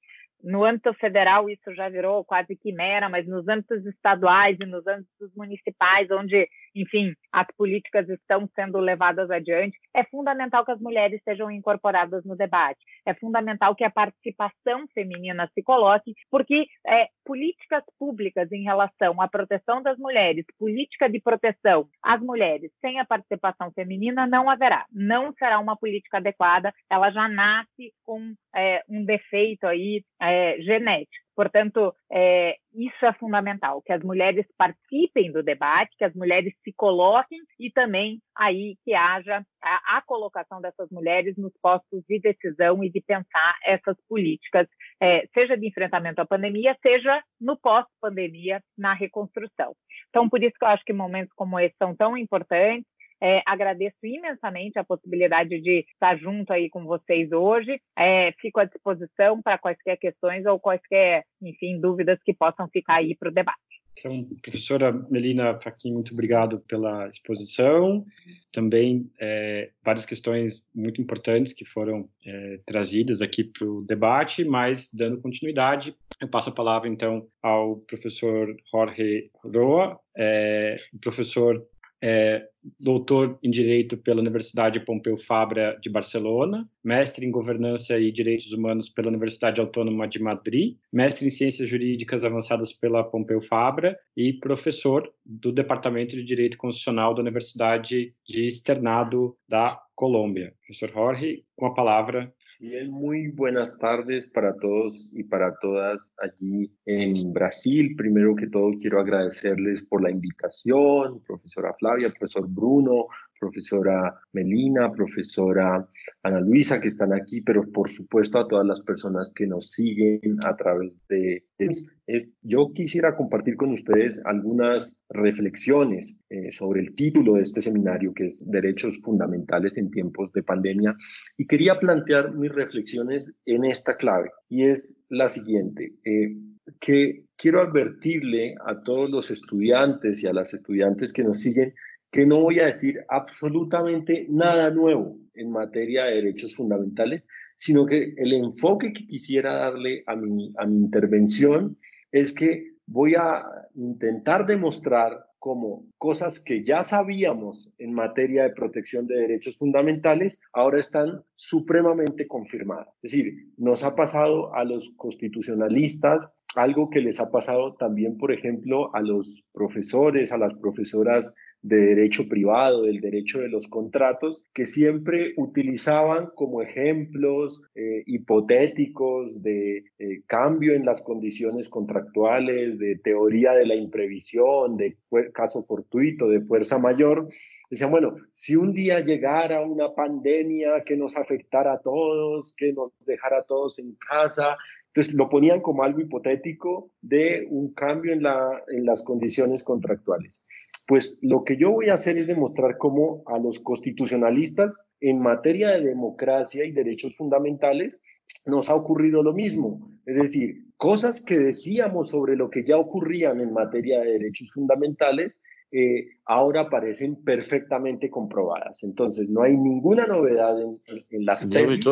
no âmbito federal isso já virou quase quimera, mas nos âmbitos estaduais e nos âmbitos municipais, onde enfim, as políticas estão sendo levadas adiante, é fundamental que as mulheres sejam incorporadas no debate. É fundamental que a participação feminina se coloque, porque é, políticas públicas em relação à proteção das mulheres, política de proteção às mulheres sem a participação feminina não haverá. Não será uma política adequada. Ela já nasce com é, um defeito aí é, genético. Portanto, é, isso é fundamental, que as mulheres participem do debate, que as mulheres se coloquem e também aí que haja a, a colocação dessas mulheres nos postos de decisão e de pensar essas políticas, é, seja de enfrentamento à pandemia, seja no pós-pandemia, na reconstrução. Então, por isso que eu acho que momentos como esse são tão importantes, é, agradeço imensamente a possibilidade de estar junto aí com vocês hoje. É, fico à disposição para quaisquer questões ou quaisquer, enfim, dúvidas que possam ficar aí para o debate. Então, professora Melina Faquin, muito obrigado pela exposição. Também é, várias questões muito importantes que foram é, trazidas aqui para o debate, mas dando continuidade, eu passo a palavra então ao professor Jorge Roa, é, professor é doutor em Direito pela Universidade Pompeu Fabra de Barcelona, mestre em Governança e Direitos Humanos pela Universidade Autônoma de Madrid, mestre em Ciências Jurídicas Avançadas pela Pompeu Fabra e professor do Departamento de Direito Constitucional da Universidade de Externado da Colômbia. Professor Jorge, com a palavra, Bien, muy buenas tardes para todos y para todas allí en Brasil. Primero que todo, quiero agradecerles por la invitación, profesora Flavia, profesor Bruno, profesora Melina, profesora Ana Luisa, que están aquí, pero por supuesto a todas las personas que nos siguen a través de... Es, yo quisiera compartir con ustedes algunas reflexiones eh, sobre el título de este seminario, que es Derechos Fundamentales en tiempos de pandemia, y quería plantear mis reflexiones en esta clave, y es la siguiente. Eh, que quiero advertirle a todos los estudiantes y a las estudiantes que nos siguen que no voy a decir absolutamente nada nuevo en materia de derechos fundamentales, sino que el enfoque que quisiera darle a mi, a mi intervención es que voy a intentar demostrar cómo cosas que ya sabíamos en materia de protección de derechos fundamentales ahora están supremamente confirmadas. Es decir, nos ha pasado a los constitucionalistas algo que les ha pasado también, por ejemplo, a los profesores, a las profesoras de derecho privado, del derecho de los contratos, que siempre utilizaban como ejemplos eh, hipotéticos de eh, cambio en las condiciones contractuales, de teoría de la imprevisión, de caso fortuito, de fuerza mayor. Decían, bueno, si un día llegara una pandemia que nos afectara a todos, que nos dejara a todos en casa, entonces lo ponían como algo hipotético de un cambio en, la, en las condiciones contractuales. Pues lo que yo voy a hacer es demostrar cómo a los constitucionalistas en materia de democracia y derechos fundamentales nos ha ocurrido lo mismo. Es decir, cosas que decíamos sobre lo que ya ocurrían en materia de derechos fundamentales, eh, ahora parecen perfectamente comprobadas. Entonces, no hay ninguna novedad en, en, las tesis,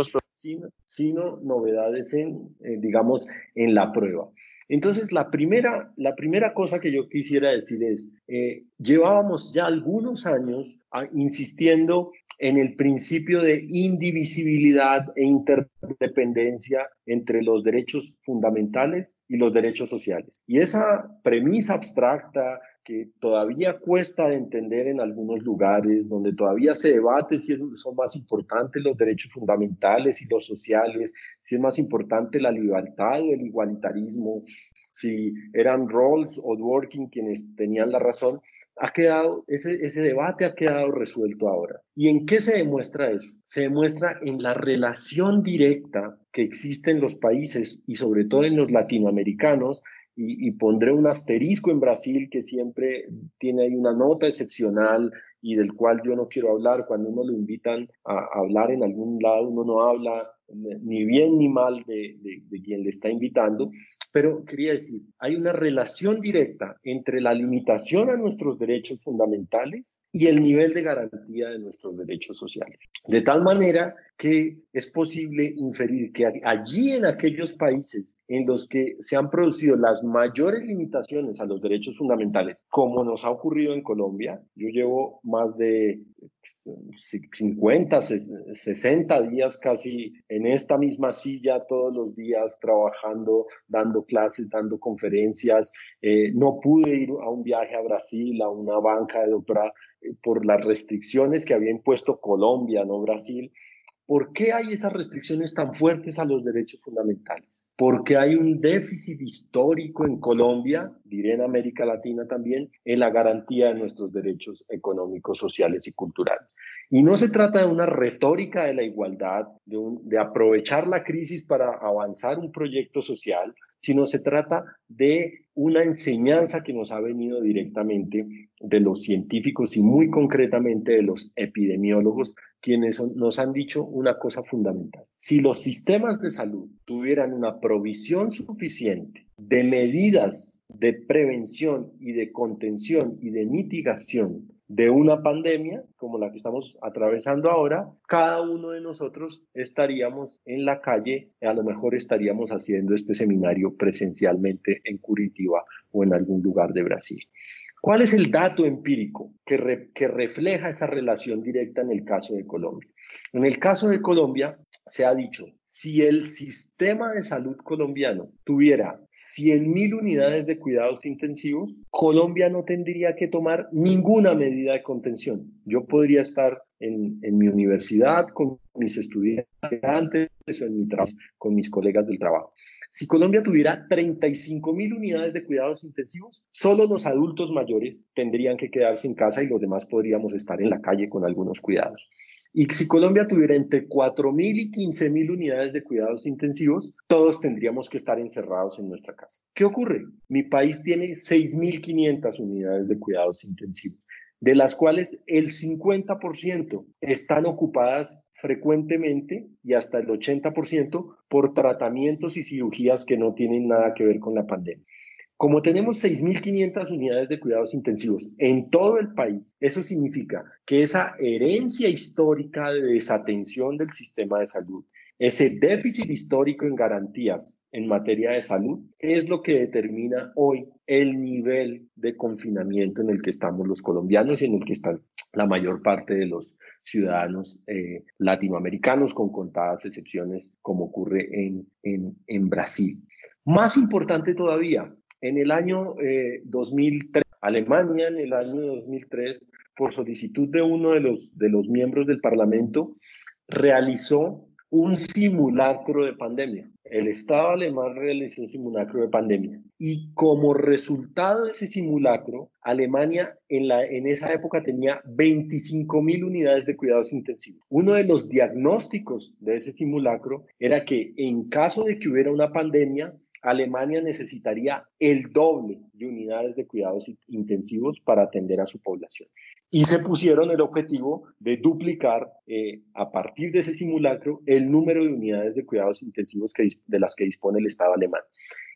sino, novedades en, eh, digamos, en la prueba. Entonces, la primera, la primera cosa que yo quisiera decir es, eh, llevábamos ya algunos años ah, insistiendo en el principio de indivisibilidad e interdependencia entre los derechos fundamentales y los derechos sociales. Y esa premisa abstracta que todavía cuesta de entender en algunos lugares, donde todavía se debate si son más importantes los derechos fundamentales y los sociales, si es más importante la libertad o el igualitarismo, si eran Rawls o Dworkin quienes tenían la razón, ha quedado, ese, ese debate ha quedado resuelto ahora. ¿Y en qué se demuestra eso? Se demuestra en la relación directa que existe en los países y sobre todo en los latinoamericanos y, pondré un asterisco en Brasil que siempre tiene ahí una nota excepcional y del cual yo no quiero hablar. Cuando uno lo invitan a hablar en algún lado, uno no habla ni bien ni mal de, de, quien le está invitando, pero quería decir, hay una relación directa entre la limitación a nuestros derechos fundamentales y el nivel de garantía de nuestros derechos sociales. De tal manera que es posible inferir que allí en aquellos países en los que se han producido las mayores limitaciones a los derechos fundamentales, como nos ha ocurrido en Colombia, yo llevo más de 50, 60 días casi en esta misma silla todos los días trabajando, dando clases, dando conferencias. Eh, no pude ir a un viaje a Brasil, a una banca de doctorado, eh, por las restricciones que había impuesto Colombia, no Brasil. ¿Por qué hay esas restricciones tan fuertes a los derechos fundamentales? Porque hay un déficit histórico en Colombia, diré en América Latina también, en la garantía de nuestros derechos económicos, sociales y culturales. Y no se trata de una retórica de la igualdad, de, aprovechar la crisis para avanzar un proyecto social, sino se trata de una enseñanza que nos ha venido directamente de los científicos y muy concretamente de los epidemiólogos, quienes nos han dicho una cosa fundamental. Si los sistemas de salud tuvieran una provisión suficiente de medidas de prevención y de contención y de mitigación de una pandemia como la que estamos atravesando ahora, cada uno de nosotros estaríamos en la calle, a lo mejor estaríamos haciendo este seminario presencialmente en Curitiba o en algún lugar de Brasil. ¿Cuál es el dato empírico que, refleja esa relación directa en el caso de Colombia? En el caso de Colombia, se ha dicho, si el sistema de salud colombiano tuviera 100.000 unidades de cuidados intensivos, Colombia no tendría que tomar ninguna medida de contención. Yo podría estar en, en mi universidad con mis estudiantes o en mi trabajo con mis colegas del trabajo. Si Colombia tuviera 35.000 unidades de cuidados intensivos, solo los adultos mayores tendrían que quedarse en casa y los demás podríamos estar en la calle con algunos cuidados. Y si Colombia tuviera entre 4.000 y 15.000 unidades de cuidados intensivos, todos tendríamos que estar encerrados en nuestra casa. ¿Qué ocurre? Mi país tiene 6.500 unidades de cuidados intensivos de las cuales el 50% están ocupadas frecuentemente y hasta el 80% por tratamientos y cirugías que no tienen nada que ver con la pandemia. Como tenemos 6.500 unidades de cuidados intensivos en todo el país, eso significa que esa herencia histórica de desatención del sistema de salud, ese déficit histórico en garantías en materia de salud, es lo que determina hoy el nivel de confinamiento en el que estamos los colombianos y en el que están la mayor parte de los ciudadanos eh, latinoamericanos, con contadas excepciones, como ocurre en, en, en Brasil. Más importante todavía, en el año 2003, eh, Alemania en el año 2003, por solicitud de uno de los, de los miembros del Parlamento, realizó un simulacro de pandemia. El Estado alemán realizó un simulacro de pandemia y como resultado de ese simulacro, Alemania en, la, en esa época tenía 25 mil unidades de cuidados intensivos. Uno de los diagnósticos de ese simulacro era que en caso de que hubiera una pandemia, Alemania necesitaría el doble de unidades de cuidados intensivos para atender a su población. Y se pusieron el objetivo de duplicar eh, a partir de ese simulacro el número de unidades de cuidados intensivos que, de las que dispone el Estado alemán.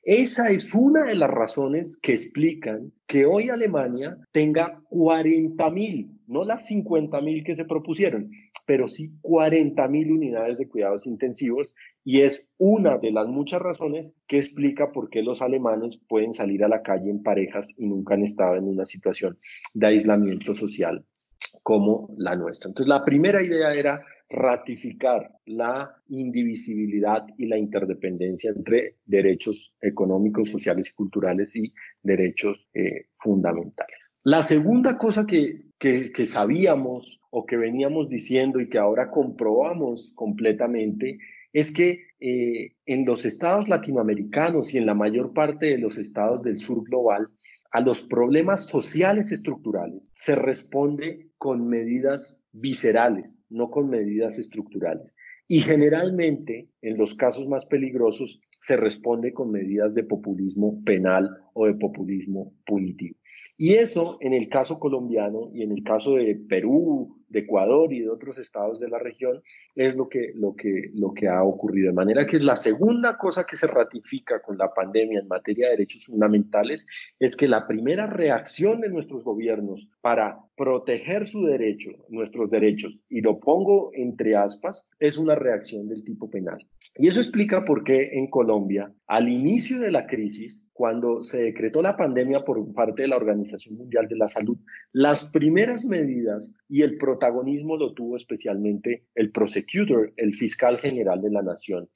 Esa es una de las razones que explican que hoy Alemania tenga 40 mil, no las 50 mil que se propusieron, pero sí 40 mil unidades de cuidados intensivos y es una de las muchas razones que explica por qué los alemanes pueden salir a la calle en parejas y nunca han estado en una situación de aislamiento social como la nuestra. Entonces, la primera idea era ratificar la indivisibilidad y la interdependencia entre derechos económicos, sociales y culturales y derechos eh, fundamentales. La segunda cosa que, que, sabíamos o que veníamos diciendo y que ahora comprobamos completamente es que eh, en los estados latinoamericanos y en la mayor parte de los estados del sur global, a los problemas sociales estructurales se responde con medidas viscerales, no con medidas estructurales. Y generalmente, en los casos más peligrosos, se responde con medidas de populismo penal o de populismo punitivo. Y eso en el caso colombiano y en el caso de Perú, de Ecuador y de otros estados de la región, es lo que, lo que, lo que ha ocurrido. De manera que la segunda cosa que se ratifica con la pandemia en materia de derechos fundamentales es que la primera reacción de nuestros gobiernos para proteger su derecho, nuestros derechos, y lo pongo entre aspas, es una reacción del tipo penal. Y eso explica por qué en Colombia, al inicio de la crisis, cuando se decretó la pandemia por parte de la Organización Mundial de la Salud, las primeras medidas y el protagonismo lo tuvo especialmente el prosecutor, el fiscal general de la nación.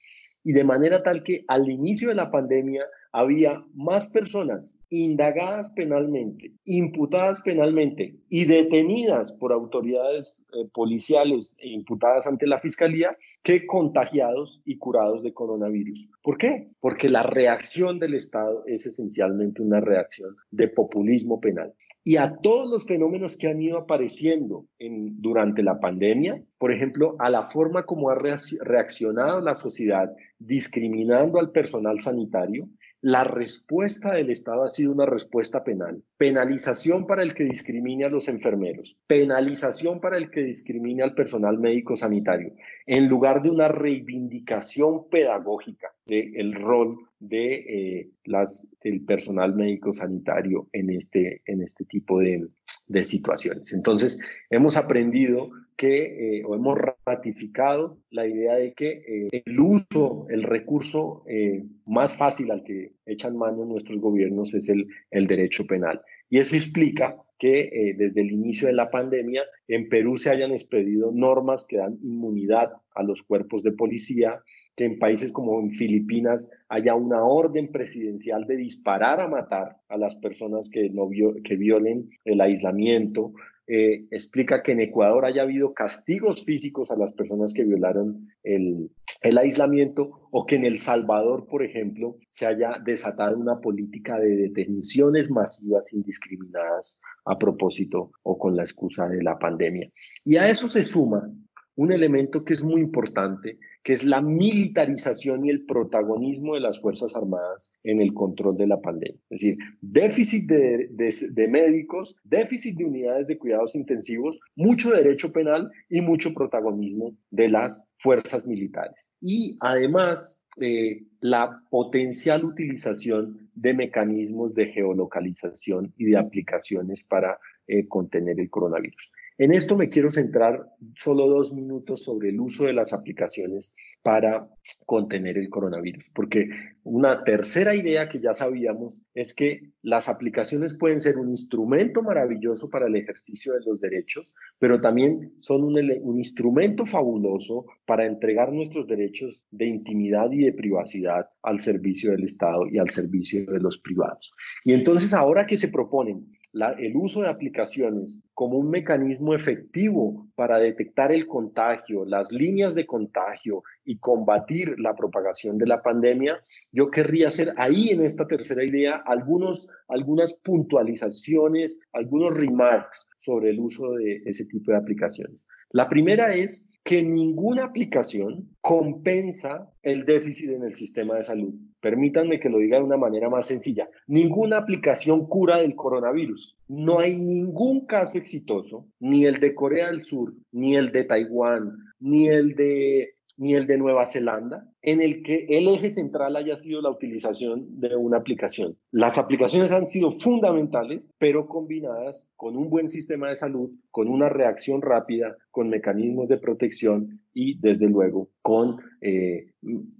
Y de manera tal que al inicio de la pandemia había más personas indagadas penalmente, imputadas penalmente y detenidas por autoridades eh, policiales e imputadas ante la fiscalía que contagiados y curados de coronavirus. ¿Por qué? Porque la reacción del Estado es esencialmente una reacción de populismo penal y a todos los fenómenos que han ido apareciendo en, durante la pandemia, por ejemplo, a la forma como ha reaccionado la sociedad discriminando al personal sanitario, la respuesta del Estado ha sido una respuesta penal. Penalización para el que discrimine a los enfermeros, penalización para el que discrimine al personal médico sanitario, en lugar de una reivindicación pedagógica del rol de eh, las, del personal médico sanitario en este, en este tipo de, de situaciones. Entonces, hemos aprendido que, eh, o hemos ratificado la idea de que eh, el uso, el recurso eh, más fácil al que echan mano nuestros gobiernos es el, el derecho penal. Y eso explica que desde el inicio de la pandemia en Perú se hayan expedido normas que dan inmunidad a los cuerpos de policía, que en países como en Filipinas haya una orden presidencial de disparar a matar a las personas que, no que violen el aislamiento. Eh, explica que en Ecuador haya habido castigos físicos a las personas que violaron el, el aislamiento o que en El Salvador, por ejemplo, se haya desatado una política de detenciones masivas indiscriminadas a propósito o con la excusa de la pandemia. Y a eso se suma un elemento que es muy importante, que es la militarización y el protagonismo de las Fuerzas Armadas en el control de la pandemia. Es decir, déficit de, médicos, déficit de unidades de cuidados intensivos, mucho derecho penal y mucho protagonismo de las fuerzas militares. Y además, eh, la potencial utilización de mecanismos de geolocalización y de aplicaciones para eh, contener el coronavirus. En esto me quiero centrar solo dos minutos sobre el uso de las aplicaciones para contener el coronavirus, porque una tercera idea que ya sabíamos es que las aplicaciones pueden ser un instrumento maravilloso para el ejercicio de los derechos, pero también son un, instrumento fabuloso para entregar nuestros derechos de intimidad y de privacidad al servicio del Estado y al servicio de los privados. Y entonces ahora que se proponen el uso de aplicaciones como un mecanismo efectivo para detectar el contagio, las líneas de contagio y combatir la propagación de la pandemia, yo querría hacer ahí en esta tercera idea algunos, algunas puntualizaciones, algunos remarks sobre el uso de ese tipo de aplicaciones. La primera es que ninguna aplicación compensa el déficit en el sistema de salud. Permítanme que lo diga de una manera más sencilla. Ninguna aplicación cura del coronavirus. No hay ningún caso exitoso, ni el de Corea del Sur, ni el de Taiwán, ni el de ni el de Nueva Zelanda, en el que el eje central haya sido la utilización de una aplicación. Las aplicaciones han sido fundamentales, pero combinadas con un buen sistema de salud, con una reacción rápida, con mecanismos de protección y, desde luego, con eh,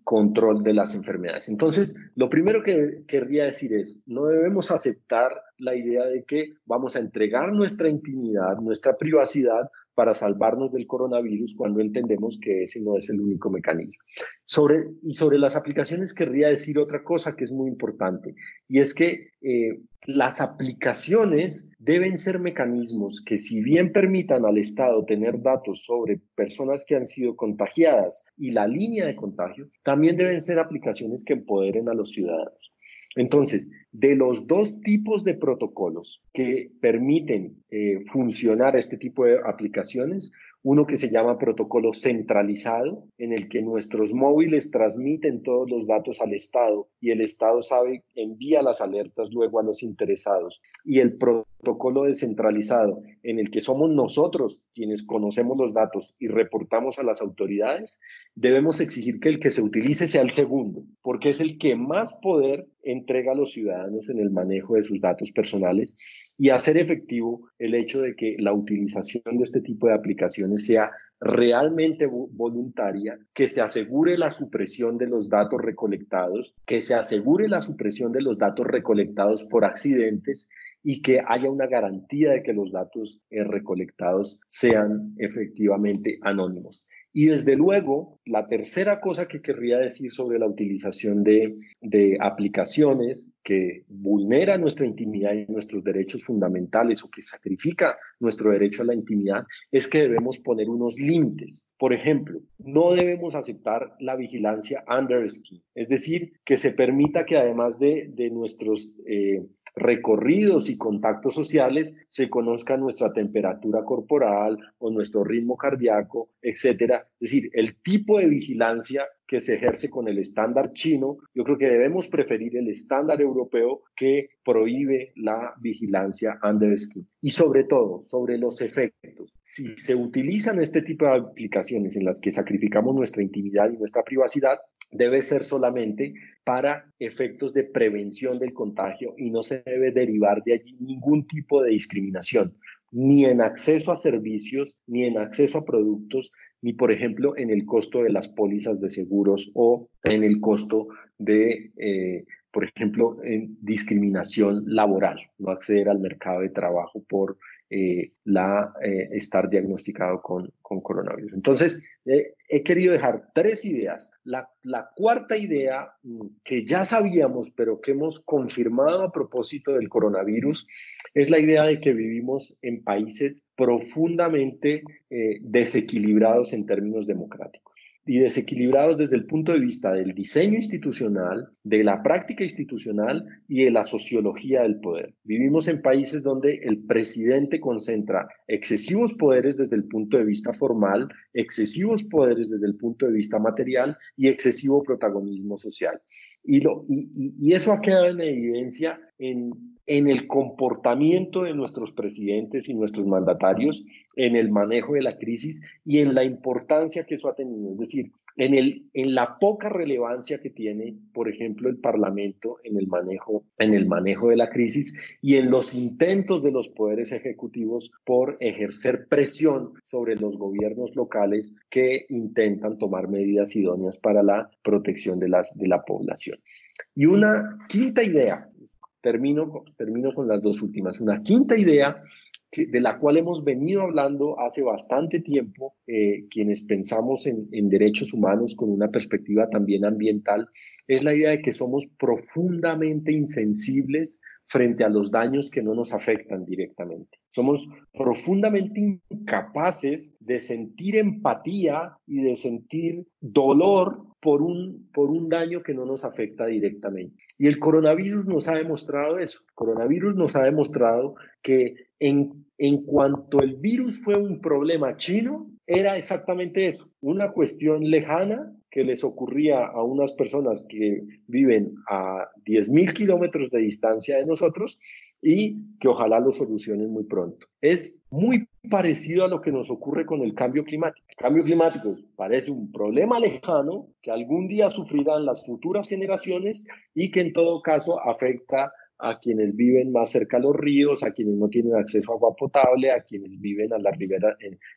control de las enfermedades. Entonces, lo primero que querría decir es, no debemos aceptar la idea de que vamos a entregar nuestra intimidad, nuestra privacidad para salvarnos del coronavirus cuando entendemos que ese no es el único mecanismo. Y sobre las aplicaciones querría decir otra cosa que es muy importante, y es que eh, las aplicaciones deben ser mecanismos que si bien permitan al Estado tener datos sobre personas que han sido contagiadas y la línea de contagio, también deben ser aplicaciones que empoderen a los ciudadanos. Entonces, de los dos tipos de protocolos que permiten eh, funcionar este tipo de aplicaciones, uno que se llama protocolo centralizado, en el que nuestros móviles transmiten todos los datos al Estado y el Estado sabe, envía las alertas luego a los interesados. Y el protocolo descentralizado, en el que somos nosotros quienes conocemos los datos y reportamos a las autoridades, debemos exigir que el que se utilice sea el segundo, porque es el que más poder entrega a los ciudadanos en el manejo de sus datos personales y hacer efectivo el hecho de que la utilización de este tipo de aplicaciones sea realmente voluntaria, que se asegure la supresión de los datos recolectados, que se asegure la supresión de los datos recolectados por accidentes y que haya una garantía de que los datos eh, recolectados sean efectivamente anónimos. Y desde luego, la tercera cosa que querría decir sobre la utilización de, de, aplicaciones que vulnera nuestra intimidad y nuestros derechos fundamentales o que sacrifica nuestro derecho a la intimidad es que debemos poner unos límites. Por ejemplo, no debemos aceptar la vigilancia under skin, es decir, que se permita que además de, de nuestros eh, recorridos y contactos sociales se conozca nuestra temperatura corporal o nuestro ritmo cardíaco, etcétera. Es decir, el tipo de vigilancia que se ejerce con el estándar chino, yo creo que debemos preferir el estándar europeo que prohíbe la vigilancia under skin. Y sobre todo, sobre los efectos. Si se utilizan este tipo de aplicaciones en las que sacrificamos nuestra intimidad y nuestra privacidad, debe ser solamente para efectos de prevención del contagio y no se debe derivar de allí ningún tipo de discriminación, ni en acceso a servicios, ni en acceso a productos, ni por ejemplo en el costo de las pólizas de seguros o en el costo de, eh, por ejemplo, en discriminación laboral, no acceder al mercado de trabajo por eh, la, eh, estar diagnosticado con, con coronavirus. Entonces, eh, he querido dejar tres ideas. La, la, cuarta idea, mm, que ya sabíamos, pero que hemos confirmado a propósito del coronavirus, es la idea de que vivimos en países profundamente desequilibrados en términos democráticos y desequilibrados desde el punto de vista del diseño institucional, de la práctica institucional y de la sociología del poder. Vivimos en países donde el presidente concentra excesivos poderes desde el punto de vista formal, excesivos poderes desde el punto de vista material y excesivo protagonismo social. Y, eso ha quedado en evidencia en, en el comportamiento de nuestros presidentes y nuestros mandatarios, en el manejo de la crisis y en la importancia que eso ha tenido. Es decir, en, el, en la poca relevancia que tiene, por ejemplo, el Parlamento en el, manejo, en el manejo de la crisis y en los intentos de los poderes ejecutivos por ejercer presión sobre los gobiernos locales que intentan tomar medidas idóneas para la protección de, las, de la población. Y una quinta idea, termino, termino con las dos últimas, una quinta idea de la cual hemos venido hablando hace bastante tiempo, eh, quienes pensamos en, derechos humanos con una perspectiva también ambiental, es la idea de que somos profundamente insensibles frente a los daños que no nos afectan directamente. Somos profundamente incapaces de sentir empatía y de sentir dolor por un, por un daño que no nos afecta directamente. Y el coronavirus nos ha demostrado eso. El coronavirus nos ha demostrado que en, cuanto el virus fue un problema chino, era exactamente eso, una cuestión lejana que les ocurría a unas personas que viven a 10.000 kilómetros de distancia de nosotros y que ojalá lo solucionen muy pronto. Es muy parecido a lo que nos ocurre con el cambio climático. El cambio climático parece un problema lejano que algún día sufrirán las futuras generaciones y que en todo caso afecta a quienes viven más cerca a los ríos, a quienes no tienen acceso a agua potable, a quienes viven a la ribera,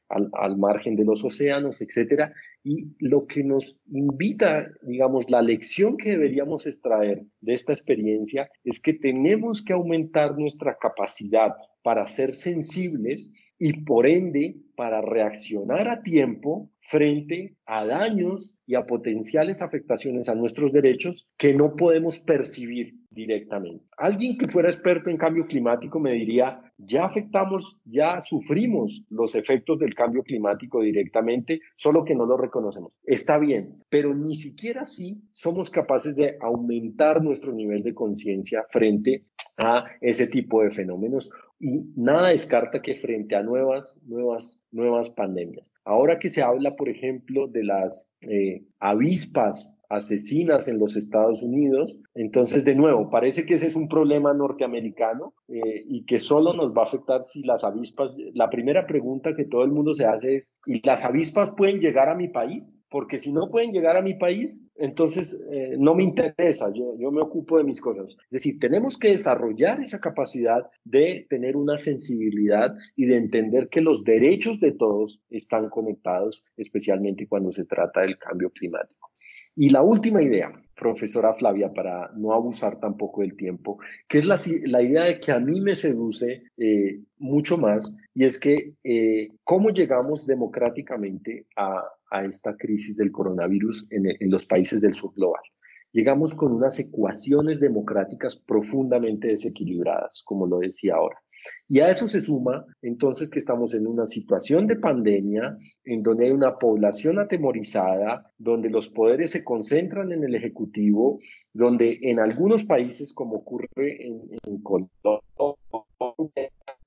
al, margen de los océanos, etcétera. Y lo que nos invita, digamos, la lección que deberíamos extraer de esta experiencia es que tenemos que aumentar nuestra capacidad para ser sensibles y por ende para reaccionar a tiempo frente a daños y a potenciales afectaciones a nuestros derechos que no podemos percibir directamente. Alguien que fuera experto en cambio climático me diría, ya afectamos, ya sufrimos los efectos del cambio climático directamente, solo que no lo reconocemos. Está bien, pero ni siquiera así somos capaces de aumentar nuestro nivel de conciencia frente a ese tipo de fenómenos y nada descarta que frente a nuevas, nuevas, nuevas pandemias. Ahora que se habla, por ejemplo, de las eh, avispas asesinas en los Estados Unidos. Entonces, de nuevo, parece que ese es un problema norteamericano eh, y que solo nos va a afectar si las avispas, la primera pregunta que todo el mundo se hace es, ¿y las avispas pueden llegar a mi país? Porque si no pueden llegar a mi país, entonces eh, no me interesa, yo, yo me ocupo de mis cosas. Es decir, tenemos que desarrollar esa capacidad de tener una sensibilidad y de entender que los derechos de todos están conectados, especialmente cuando se trata del cambio climático. Y la última idea, profesora Flavia, para no abusar tampoco del tiempo, que es la, idea de que a mí me seduce eh, mucho más, y es que eh, cómo llegamos democráticamente a, esta crisis del coronavirus en los países del sur global. Llegamos con unas ecuaciones democráticas profundamente desequilibradas, como lo decía ahora. Y a eso se suma entonces que estamos en una situación de pandemia en donde hay una población atemorizada, donde los poderes se concentran en el Ejecutivo, donde en algunos países, como ocurre en, Colombia,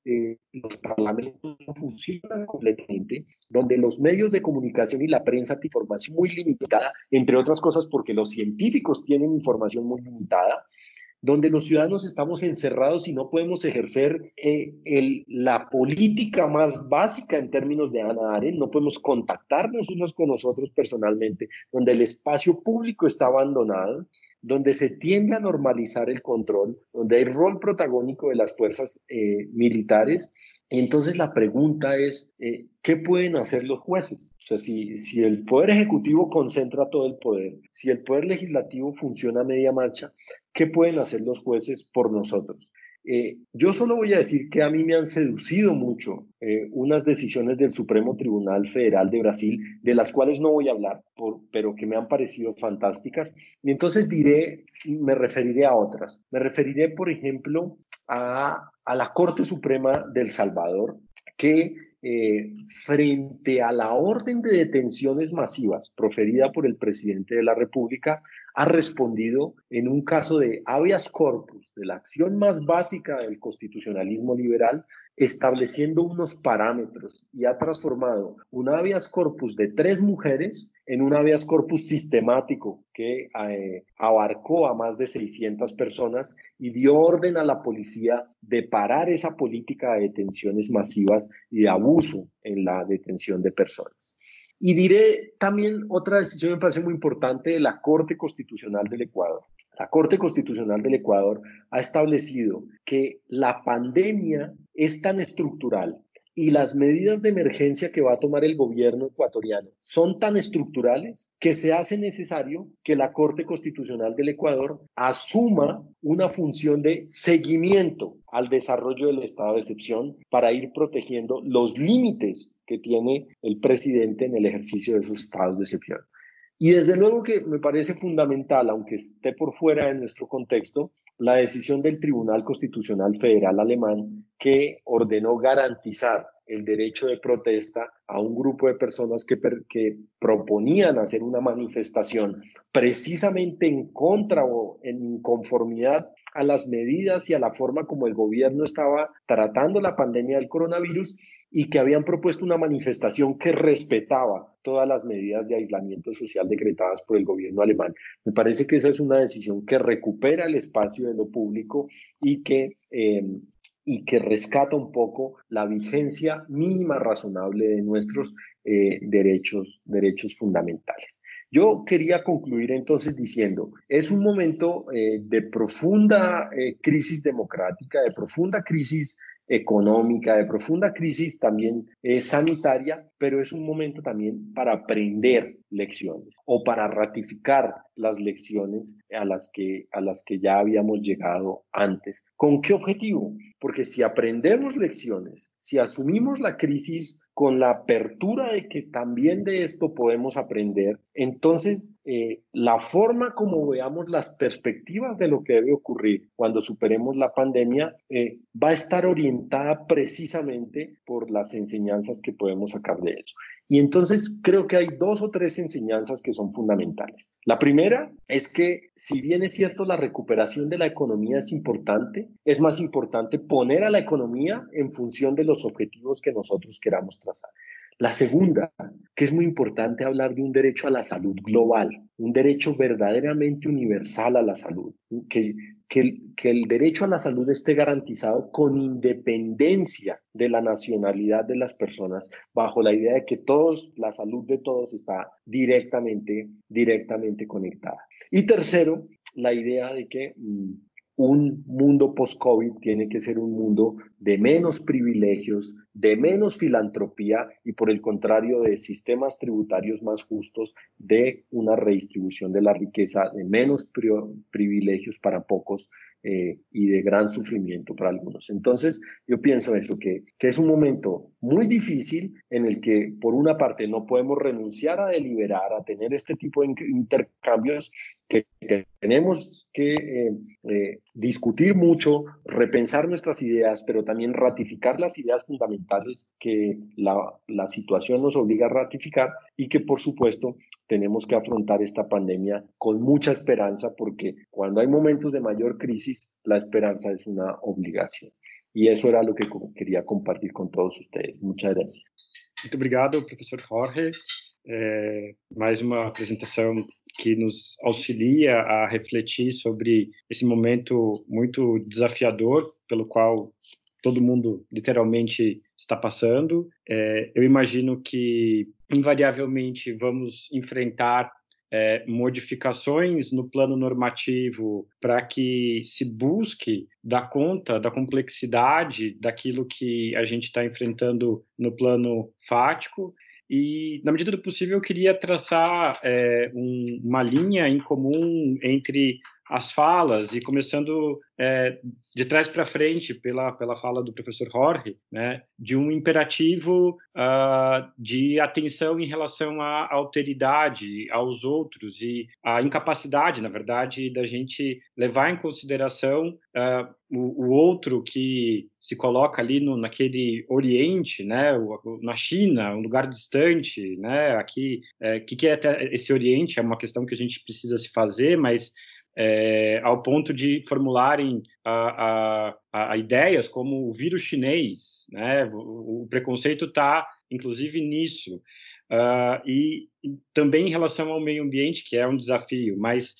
eh, los parlamentos no funcionan completamente, donde los medios de comunicación y la prensa tienen información muy limitada, entre otras cosas porque los científicos tienen información muy limitada, donde los ciudadanos estamos encerrados y no podemos ejercer eh, la política más básica en términos de Ana Arendt, no podemos contactarnos unos con nosotros personalmente, donde el espacio público está abandonado, donde se tiende a normalizar el control, donde hay rol protagónico de las fuerzas eh, militares. Y entonces la pregunta es, eh, ¿qué pueden hacer los jueces? Si, si el Poder Ejecutivo concentra todo el poder, si el Poder Legislativo funciona a media marcha, ¿qué pueden hacer los jueces por nosotros? Eh, yo solo voy a decir que a mí me han seducido mucho eh, unas decisiones del Supremo Tribunal Federal de Brasil, de las cuales no voy a hablar, por, pero que me han parecido fantásticas. Y entonces diré, me referiré a otras. Me referiré, por ejemplo, a, a la Corte Suprema del Salvador, que eh, frente a la orden de detenciones masivas proferida por el presidente de la República, ha respondido en un caso de habeas corpus, de la acción más básica del constitucionalismo liberal, estableciendo unos parámetros y ha transformado un habeas corpus de tres mujeres en un habeas corpus sistemático que eh, abarcó a más de 600 personas y dio orden a la policía de parar esa política de detenciones masivas y abuso en la detención de personas. Y diré también otra decisión que me parece muy importante de la Corte Constitucional del Ecuador. La Corte Constitucional del Ecuador ha establecido que la pandemia es tan estructural y las medidas de emergencia que va a tomar el gobierno ecuatoriano son tan estructurales que se hace necesario que la Corte Constitucional del Ecuador asuma una función de seguimiento al desarrollo del estado de excepción para ir protegiendo los límites que tiene el presidente en el ejercicio de esos estados de excepción. Y desde luego que me parece fundamental, aunque esté por fuera de nuestro contexto, la decisión del Tribunal Constitucional Federal Alemán que ordenó garantizar el derecho de protesta a un grupo de personas que, que proponían hacer una manifestación precisamente en contra o en conformidad a las medidas y a la forma como el gobierno estaba tratando la pandemia del coronavirus y que habían propuesto una manifestación que respetaba todas las medidas de aislamiento social decretadas por el gobierno alemán. Me parece que esa es una decisión que recupera el espacio de lo público y que eh, y que rescata un poco la vigencia mínima razonable de nuestros eh, derechos, derechos fundamentales. Yo quería concluir entonces diciendo, es un momento eh, de profunda eh, crisis democrática, de profunda crisis económica, de profunda crisis también sanitaria, pero es un momento también para aprender lecciones o para ratificar las lecciones a las que, a las que ya habíamos llegado antes. ¿Con qué objetivo? Porque si aprendemos lecciones, si asumimos la crisis con la apertura de que también de esto podemos aprender, entonces eh, la forma como veamos las perspectivas de lo que debe ocurrir cuando superemos la pandemia eh, va a estar orientada precisamente por las enseñanzas que podemos sacar de eso. Y entonces creo que hay dos o tres enseñanzas que son fundamentales. La primera es que si bien es cierto la recuperación de la economía es importante, es más importante poner a la economía en función de los objetivos que nosotros queramos trazar. La segunda, que es muy importante hablar de un derecho a la salud global, un derecho verdaderamente universal a la salud, que, que, que, el derecho a la salud esté garantizado con independencia de la nacionalidad de las personas, bajo la idea de que todos, la salud de todos está directamente, directamente conectada. Y tercero, la idea de que mm, un mundo post-COVID tiene que ser un mundo de menos privilegios, de menos filantropía y por el contrario de sistemas tributarios más justos, de una redistribución de la riqueza, de menos privilegios para pocos eh, y de gran sufrimiento para algunos. Entonces, yo pienso eso, que, que es un momento muy difícil en el que, por una parte, no podemos renunciar a deliberar, a tener este tipo de intercambios, que, tenemos que eh, eh, discutir mucho, repensar nuestras ideas, pero también ratificar las ideas fundamentales que la, la situación nos obliga a ratificar y que, por supuesto, tenemos que afrontar esta pandemia con mucha esperanza, porque cuando hay momentos de mayor crisis, la esperanza es una obrigação. E isso era o que eu queria compartilhar com todos vocês. Muchas gracias. Muito obrigado, professor Jorge. É, mais uma apresentação que nos auxilia a refletir sobre esse momento muito desafiador pelo qual todo mundo literalmente está passando. É, eu imagino que invariavelmente vamos enfrentar é, modificações no plano normativo para que se busque dar conta da complexidade daquilo que a gente está enfrentando no plano fático. E, na medida do possível, eu queria traçar é, um, uma linha em comum entre as falas, e começando é, de trás para frente, pela, pela fala do professor Jorge, né, de um imperativo uh, de atenção em relação à alteridade, aos outros, e a incapacidade, na verdade, da gente levar em consideração uh, o, o, outro que se coloca ali no, naquele Oriente, né, na China, um lugar distante, né, aqui, é, que, que é esse Oriente? É uma questão que a gente precisa se fazer, mas é, ao ponto de formularem a, a, a, ideias como o vírus chinês, né? O, o preconceito está, inclusive, nisso. Uh, e, e, também em relação ao meio ambiente, que é um desafio, mas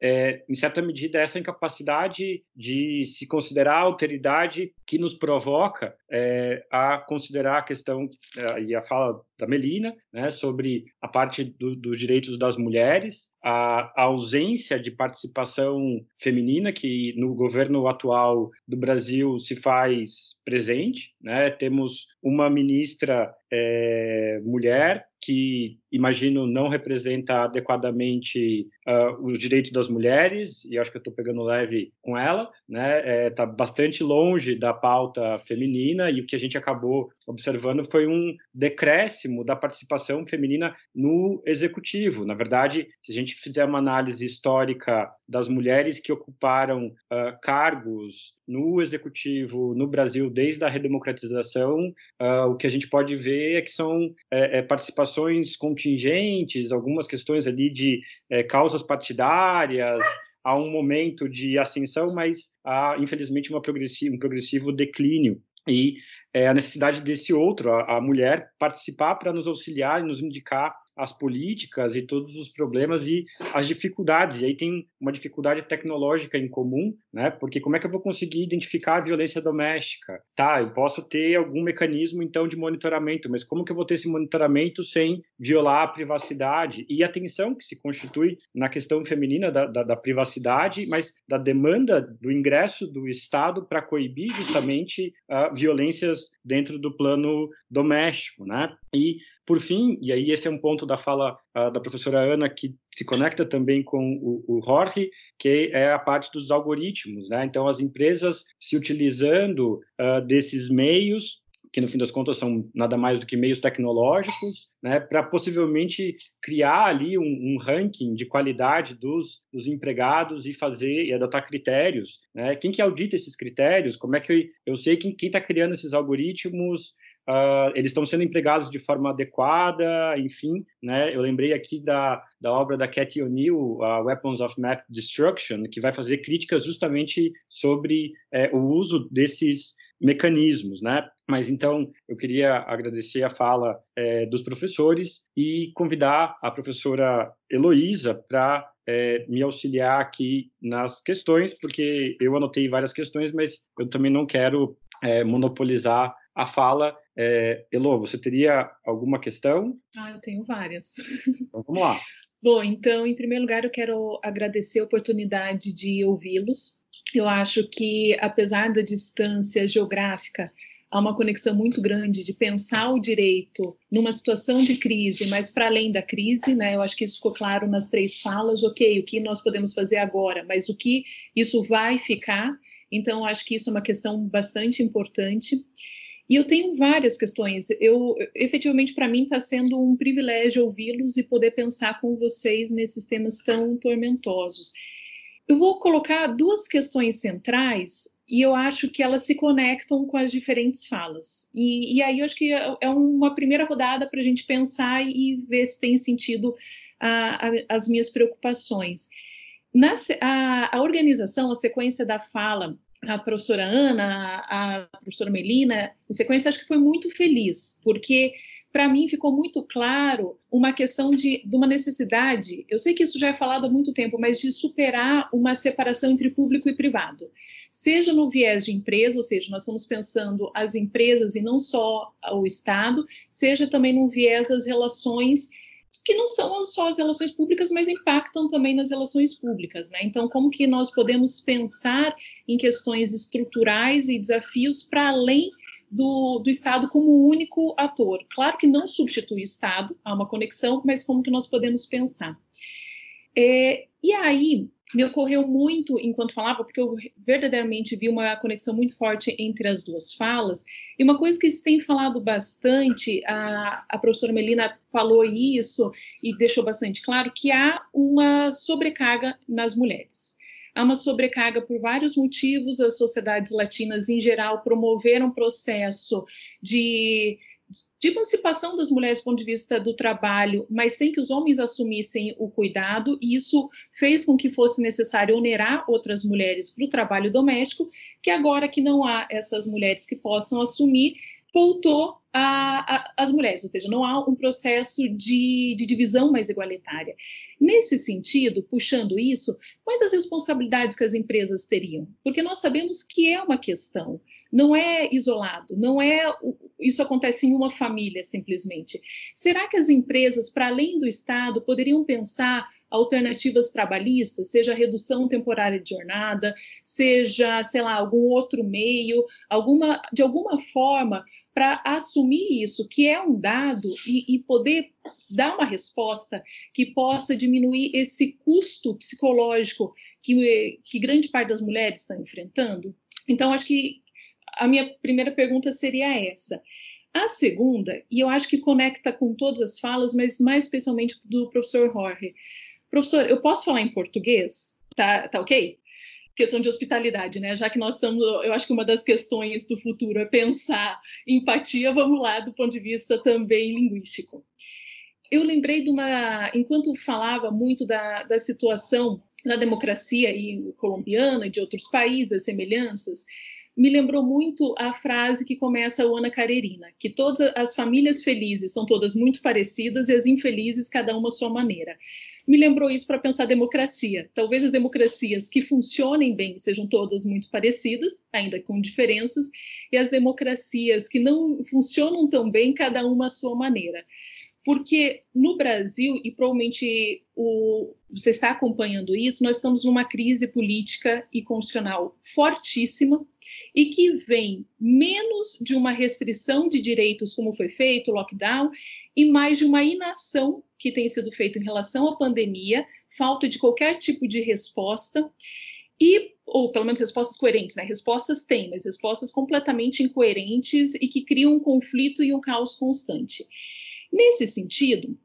é, em certa medida, essa incapacidade de se considerar a alteridade que nos provoca é, a considerar a questão é, e a fala da Melina né, sobre a parte do, dos direitos das mulheres, a, a, ausência de participação feminina que no governo atual do Brasil se faz presente. Né? Temos uma ministra é, mulher que imagino não representa adequadamente uh, os direitos das mulheres e acho que eu estou pegando leve com ela, né? Está é, bastante longe da pauta feminina e o que a gente acabou observando foi um decréscimo da participação feminina no executivo. Na verdade, se a gente fizer uma análise histórica das mulheres que ocuparam uh, cargos no executivo no Brasil desde a redemocratização, uh, o que a gente pode ver é que são é, é, participações contingentes, algumas questões ali de é, causas partidárias, há um momento de ascensão, mas há, infelizmente, uma progressivo, um progressivo declínio. E é, a necessidade desse outro, a, a mulher, participar para nos auxiliar e nos indicar as políticas e todos os problemas e as dificuldades. E aí tem uma dificuldade tecnológica em comum, né? Porque como é que eu vou conseguir identificar a violência doméstica? Tá, eu posso ter algum mecanismo então de monitoramento, mas como que eu vou ter esse monitoramento sem violar a privacidade e a tensão que se constitui na questão feminina da, da, da privacidade, mas da demanda do ingresso do Estado para coibir justamente uh, violências dentro do plano doméstico, né? E por fim, e aí esse é um ponto da fala uh, da professora Ana que se conecta também com o, o Jorge, que é a parte dos algoritmos, né? Então, as empresas se utilizando uh, desses meios que no fim das contas são nada mais do que meios tecnológicos, né, para possivelmente criar ali um, um, ranking de qualidade dos, dos empregados e fazer e adotar critérios. Né? Quem que audita esses critérios? Como é que eu, eu sei quem está criando esses algoritmos? Uh, eles estão sendo empregados de forma adequada, enfim, né? Eu lembrei aqui da, da obra da Cathy O'Neill, uh, Weapons of Math Destruction, que vai fazer críticas justamente sobre é, o uso desses mecanismos, né? Mas então eu queria agradecer a fala é, dos professores e convidar a professora Heloísa para é, me auxiliar aqui nas questões, porque eu anotei várias questões, mas eu também não quero é, monopolizar a fala. É, Elo, você teria alguma questão? Ah, eu tenho várias. [LAUGHS] Então vamos lá. Bom, então, em primeiro lugar, eu quero agradecer a oportunidade de ouvi-los. Eu acho que, apesar da distância geográfica, há uma conexão muito grande de pensar o direito numa situação de crise, mas para além da crise, né? Eu acho que isso ficou claro nas três falas. Ok, o que nós podemos fazer agora, mas o que isso vai ficar? Então, acho que isso é uma questão bastante importante. E eu tenho várias questões. Eu, efetivamente, para mim está sendo um privilégio ouvi-los e poder pensar com vocês nesses temas tão tormentosos. Eu vou colocar duas questões centrais e eu acho que elas se conectam com as diferentes falas. E, e aí eu acho que é, é uma primeira rodada para a gente pensar e ver se tem sentido a, a, as minhas preocupações. Na, a, a organização, a sequência da fala a professora Ana, a professora Melina, em sequência, acho que foi muito feliz, porque para mim ficou muito claro uma questão de, de, uma necessidade, eu sei que isso já é falado há muito tempo, mas de superar uma separação entre público e privado. Seja no viés de empresa, ou seja, nós estamos pensando as empresas e não só o Estado, seja também no viés das relações que não são só as relações públicas, mas impactam também nas relações públicas, né? Então, como que nós podemos pensar em questões estruturais e desafios para além do, do Estado como único ator? Claro que não substitui o Estado, há uma conexão, mas como que nós podemos pensar? É, e aí, me ocorreu muito enquanto falava, porque eu verdadeiramente vi uma conexão muito forte entre as duas falas. E uma coisa que se tem falado bastante, a, a professora Melina falou isso e deixou bastante claro, que há uma sobrecarga nas mulheres. Há uma sobrecarga por vários motivos, as sociedades latinas em geral promoveram um processo de de emancipação das mulheres do ponto de vista do trabalho, mas sem que os homens assumissem o cuidado, e isso fez com que fosse necessário onerar outras mulheres para o trabalho doméstico, que agora que não há essas mulheres que possam assumir, voltou as mulheres, ou seja, não há um processo de, de, divisão mais igualitária. Nesse sentido, puxando isso, quais as responsabilidades que as empresas teriam? Porque nós sabemos que é uma questão, não é isolado, não é isso acontece em uma família simplesmente. Será que as empresas, para além do Estado, poderiam pensar alternativas trabalhistas, seja redução temporária de jornada, seja, sei lá, algum outro meio, alguma, de alguma forma, para assumir isso, que é um dado, e, e poder dar uma resposta que possa diminuir esse custo psicológico que, que grande parte das mulheres estão enfrentando? Então, acho que a minha primeira pergunta seria essa. A segunda, e eu acho que conecta com todas as falas, mas mais especialmente do professor Jorge. Professor, eu posso falar em português? Tá, tá ok? Questão de hospitalidade, né? Já que nós estamos, eu acho que uma das questões do futuro é pensar empatia, vamos lá, do ponto de vista também linguístico. Eu lembrei de uma, enquanto falava muito da, da situação da democracia e colombiana e de outros países, as semelhanças, me lembrou muito a frase que começa o Ana Carerina, que todas as famílias felizes são todas muito parecidas e as infelizes cada uma à sua maneira me lembrou isso para pensar democracia. Talvez as democracias que funcionem bem sejam todas muito parecidas, ainda com diferenças, e as democracias que não funcionam tão bem, cada uma à sua maneira. Porque no Brasil, e provavelmente o, você está acompanhando isso, nós estamos numa crise política e constitucional fortíssima e que vem menos de uma restrição de direitos, como foi feito, lockdown, e mais de uma inação que tem sido feita em relação à pandemia, falta de qualquer tipo de resposta. E ou pelo menos respostas coerentes, né? Respostas tem, mas respostas completamente incoerentes e que criam um conflito e um caos constante. Nesse sentido,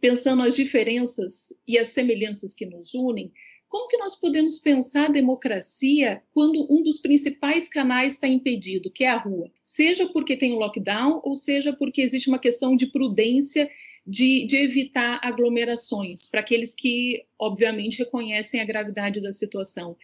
pensando as diferenças e as semelhanças que nos unem, como que nós podemos pensar a democracia quando um dos principais canais está impedido, que é a rua? Seja porque tem um lockdown, ou seja porque existe uma questão de prudência de, de evitar aglomerações, para aqueles que, obviamente, reconhecem a gravidade da situação.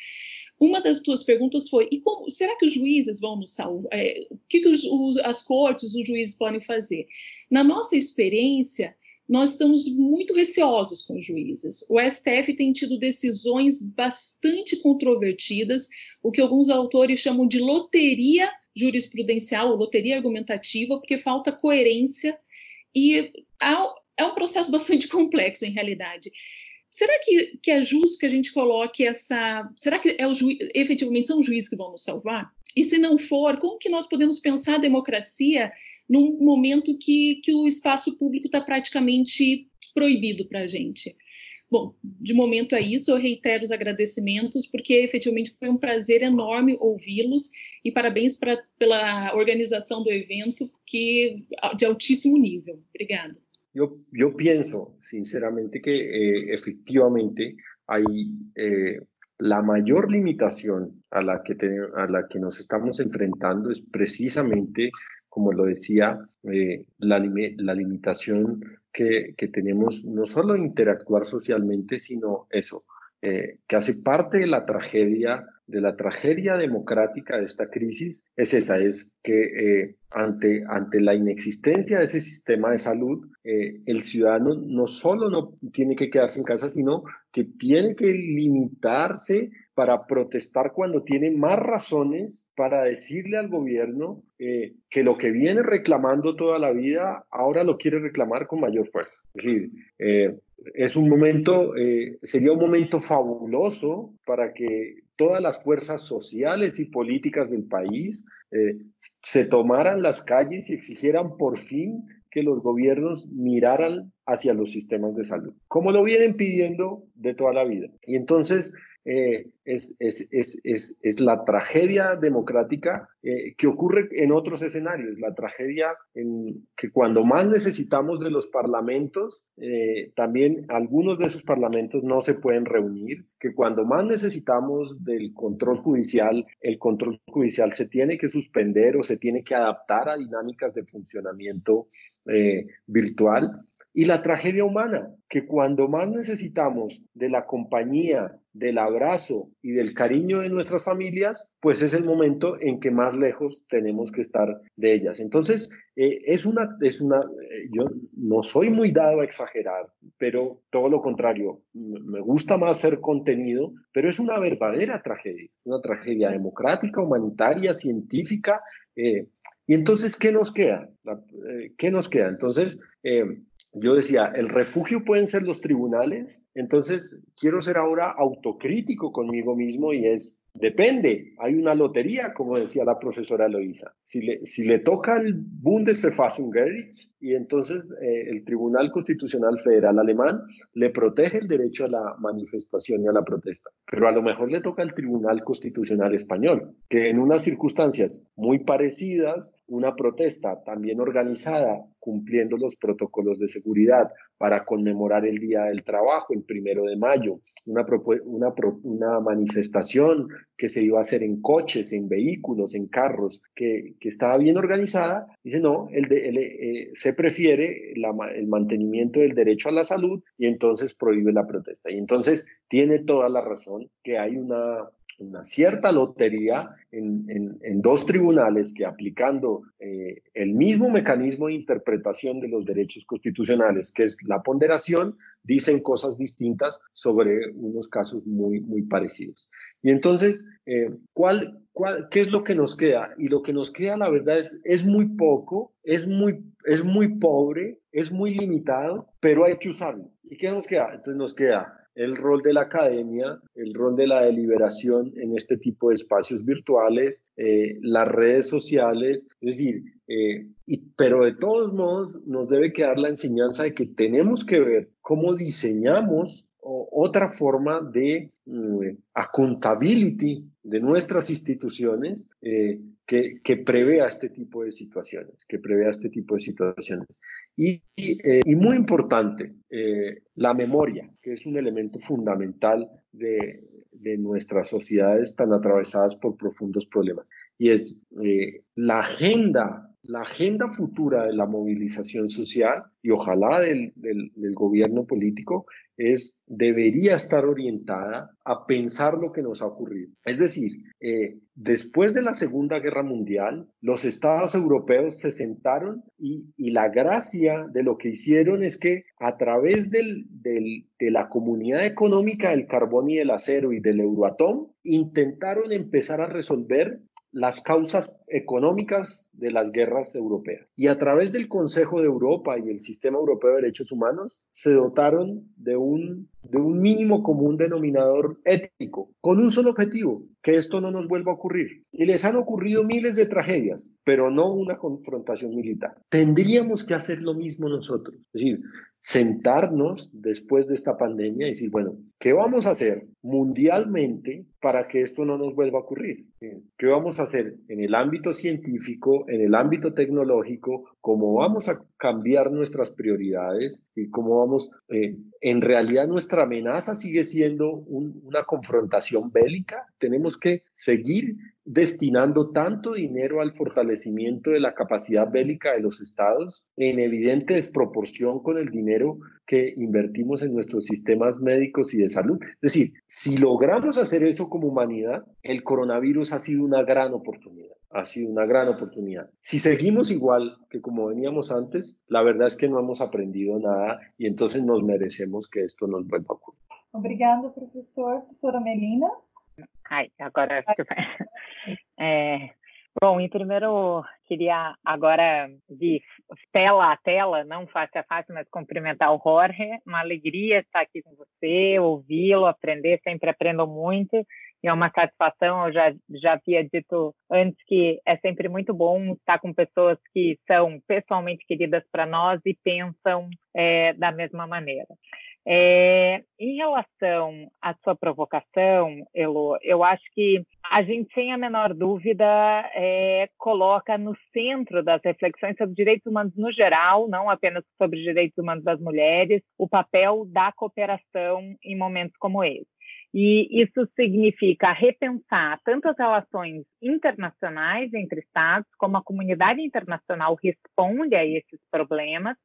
Uma das tuas perguntas foi: e como, será que os juízes vão nos salvar? É, o que, que os, os, as cortes, os juízes podem fazer? Na nossa experiência, nós estamos muito receosos com os juízes. O STF tem tido decisões bastante controvertidas, o que alguns autores chamam de loteria jurisprudencial ou loteria argumentativa, porque falta coerência e é um processo [LAUGHS] bastante complexo, em realidade. Será que, que é justo que a gente coloque essa. Será que é o ju... efetivamente são os juízes que vão nos salvar? E se não for, como que nós podemos pensar a democracia num momento que, que o espaço público está praticamente proibido para a gente. Bom, de momento é isso, eu reitero os agradecimentos, porque efetivamente foi um prazer enorme ouvi-los e parabéns pra, pela organização do evento, que de altíssimo nível. Obrigada. Eu, eu penso, sinceramente, que eh, efectivamente hay eh, la mayor limitación a la, que a la que nos estamos enfrentando es precisamente como lo decía, eh, la, la, limitación que, que, tenemos no solo interactuar socialmente, sino eso, eh, que hace parte de la tragedia, de la tragedia democrática de esta crisis, es esa, es que eh, ante, ante la inexistencia de ese sistema de salud, el ciudadano no solo no tiene que quedarse en casa, sino que tiene que limitarse para protestar cuando tiene más razones para decirle al gobierno eh, que lo que viene reclamando toda la vida ahora lo quiere reclamar con mayor fuerza. Es decir, eh, es un momento, eh, sería un momento fabuloso para que todas las fuerzas sociales y políticas del país se tomaran las calles y exigieran por fin que los gobiernos miraran hacia los sistemas de salud, como lo vienen pidiendo de toda la vida. Y entonces, eh, es, es, es, es, la tragedia democrática eh, que ocurre en otros escenarios, la tragedia en que cuando más necesitamos de los parlamentos, eh, también algunos de esos parlamentos no se pueden reunir, que cuando más necesitamos del control judicial, el control judicial se tiene que suspender o se tiene que adaptar a dinámicas de funcionamiento virtual. Y la tragedia humana, que cuando más necesitamos de la compañía, del abrazo y del cariño de nuestras familias, pues es el momento en que más lejos tenemos que estar de ellas. Entonces, eh, es una, es una, eh, yo no soy muy dado a exagerar, pero todo lo contrario, me gusta más ser contenido, pero es una verdadera tragedia, una tragedia democrática, humanitaria, científica. Eh, y entonces, ¿qué nos queda? ¿Qué nos queda? Entonces, yo decía, el refugio pueden ser los tribunales, entonces quiero ser ahora autocrítico conmigo mismo y es, Depende, hay una lotería, como decía la profesora Loisa. Si le, si le toca el Bundesverfassungsgericht y entonces eh, el Tribunal Constitucional Federal Alemán le protege el derecho a la manifestación y a la protesta, pero a lo mejor le toca el Tribunal Constitucional Español, que en unas circunstancias muy parecidas, una protesta también organizada, cumpliendo los protocolos de seguridad para conmemorar el Día del Trabajo, el primero de mayo, una, una, manifestación que se iba a hacer en coches, en vehículos, en carros, que, que estaba bien organizada, dice no, el, eh, se prefiere el mantenimiento del derecho a la salud y entonces prohíbe la protesta. Y entonces tiene toda la razón que hay una, una cierta lotería en, en, dos tribunales que aplicando eh, el mismo mecanismo de interpretación de los derechos constitucionales, que es la ponderación, dicen cosas distintas sobre unos casos muy, muy parecidos. Y entonces, eh, ¿cuál, cuál, qué es lo que nos queda? Y lo que nos queda, la verdad, es, es muy poco, es muy, es muy pobre, es muy limitado, pero hay que usarlo. ¿Y qué nos queda? Entonces nos queda el rol de la academia, el rol de la deliberación en este tipo de espacios virtuales, eh, las redes sociales, es decir, eh, y, pero de todos modos nos debe quedar la enseñanza de que tenemos que ver cómo diseñamos otra forma de mm, accountability de nuestras instituciones eh, que, que, prevea este tipo de situaciones, que prevea este tipo de situaciones. Y, y, eh, y muy importante, eh, la memoria, que es un elemento fundamental de, de, nuestras sociedades tan atravesadas por profundos problemas. Y es eh, la agenda la agenda futura de la movilización social y ojalá del, del, del, gobierno político es, debería estar orientada a pensar lo que nos ha ocurrido. Es decir, eh, después de la Segunda Guerra Mundial, los estados europeos se sentaron y, y la gracia de lo que hicieron es que a través del, del, de la Comunidad Económica del Carbón y del Acero y del Euroatom, intentaron empezar a resolver las causas económicas de las guerras europeas. Y a través del Consejo de Europa y el Sistema Europeo de Derechos Humanos se dotaron de un, de un mínimo común denominador ético, con un solo objetivo, que esto no nos vuelva a ocurrir. Y les han ocurrido miles de tragedias, pero no una confrontación militar. Tendríamos que hacer lo mismo nosotros. Es decir, sentarnos después de esta pandemia y decir, bueno, ¿qué vamos a hacer mundialmente para que esto no nos vuelva a ocurrir? ¿Qué vamos a hacer en el ámbito científico, en el ámbito tecnológico? ¿Cómo vamos a cambiar nuestras prioridades? ¿Y cómo vamos, eh, en realidad nuestra amenaza sigue siendo un, una confrontación bélica? Tenemos que seguir destinando tanto dinero al fortalecimiento de la capacidad bélica de los estados en evidente desproporción con el dinero que invertimos en nuestros sistemas médicos y de salud. Es decir, si logramos hacer eso como humanidad, el coronavirus ha sido una gran oportunidad. Ha sido una gran oportunidad. Si seguimos igual que como veníamos antes, la verdad es que no hemos aprendido nada y entonces nos merecemos que esto nos vuelva a ocurrir. Obrigado, professor. Professora Melina. Ai, agora acho que vai. É, bom, em primeiro, queria agora de tela a tela, não face a face, mas cumprimentar o Jorge. Uma alegria estar aqui com você, ouvi-lo, aprender, sempre aprendo muito. E é uma satisfação, eu já, já havia dito antes que é sempre muito bom estar com pessoas que são pessoalmente queridas para nós e pensam é, da mesma maneira. É, em relação à sua provocação, Elo, eu acho que a gente, sem a menor dúvida, é, coloca no centro das reflexões sobre direitos humanos no geral, não apenas sobre direitos humanos das mulheres, o papel da cooperação em momentos como esse. E isso significa repensar tanto as relações internacionais entre Estados, como a comunidade internacional responde a esses problemas,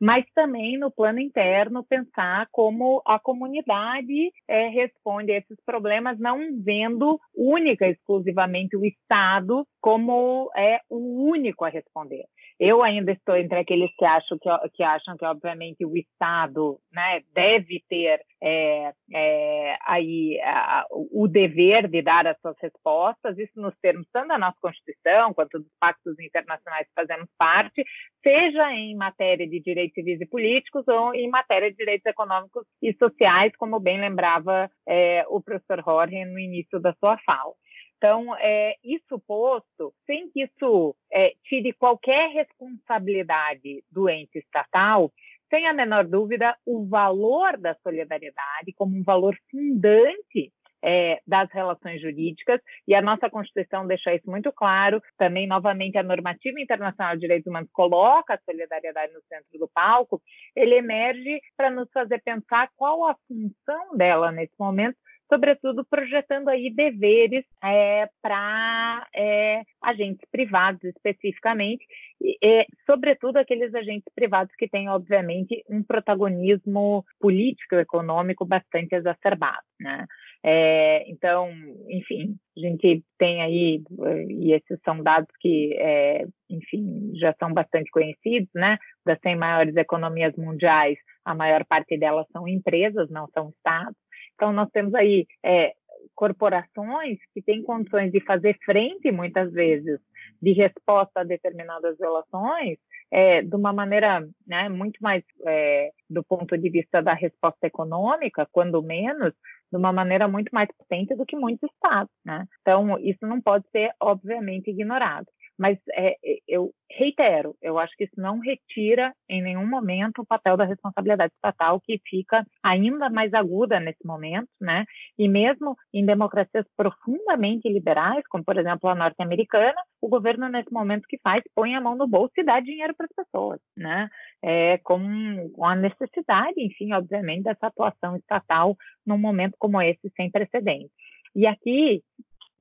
mas também no plano interno pensar como a comunidade é, responde a esses problemas, não vendo única exclusivamente o Estado como é o único a responder. Eu ainda estou entre aqueles que acham que, que acham que obviamente o Estado né, deve ter é, é, aí a, o dever de dar as suas respostas, isso nos termos tanto da nossa Constituição quanto dos pactos internacionais que fazemos parte, seja em matéria de direitos civis e políticos ou em matéria de direitos econômicos e sociais, como bem lembrava é, o professor Jorge no início da sua fala. Então, é, isso posto, sem que isso é, tire qualquer responsabilidade do ente estatal, sem a menor dúvida, o valor da solidariedade como um valor fundante é, das relações jurídicas, e a nossa Constituição deixa isso muito claro. Também, novamente, a normativa internacional de direitos humanos coloca a solidariedade no centro do palco. Ele emerge para nos fazer pensar qual a função dela nesse momento sobretudo projetando aí deveres é, para é, agentes privados especificamente, e, e, sobretudo aqueles agentes privados que têm, obviamente, um protagonismo político e econômico bastante exacerbado. Né? É, então, enfim, a gente tem aí, e esses são dados que, é, enfim, já são bastante conhecidos, né? Das 100 maiores economias mundiais, a maior parte delas são empresas, não são estados. Então, nós temos aí é, corporações que têm condições de fazer frente, muitas vezes, de resposta a determinadas violações, é, de uma maneira né, muito mais, é, do ponto de vista da resposta econômica, quando menos, de uma maneira muito mais potente do que muitos estados. Né? Então, isso não pode ser, obviamente, ignorado. Mas é, eu reitero, eu acho que isso não retira em nenhum momento o papel da responsabilidade estatal, que fica ainda mais aguda nesse momento, né? E mesmo em democracias profundamente liberais, como por exemplo a norte-americana, o governo nesse momento que faz põe a mão no bolso e dá dinheiro para as pessoas, né? É, com a necessidade, enfim, obviamente, dessa atuação estatal num momento como esse sem precedentes. E aqui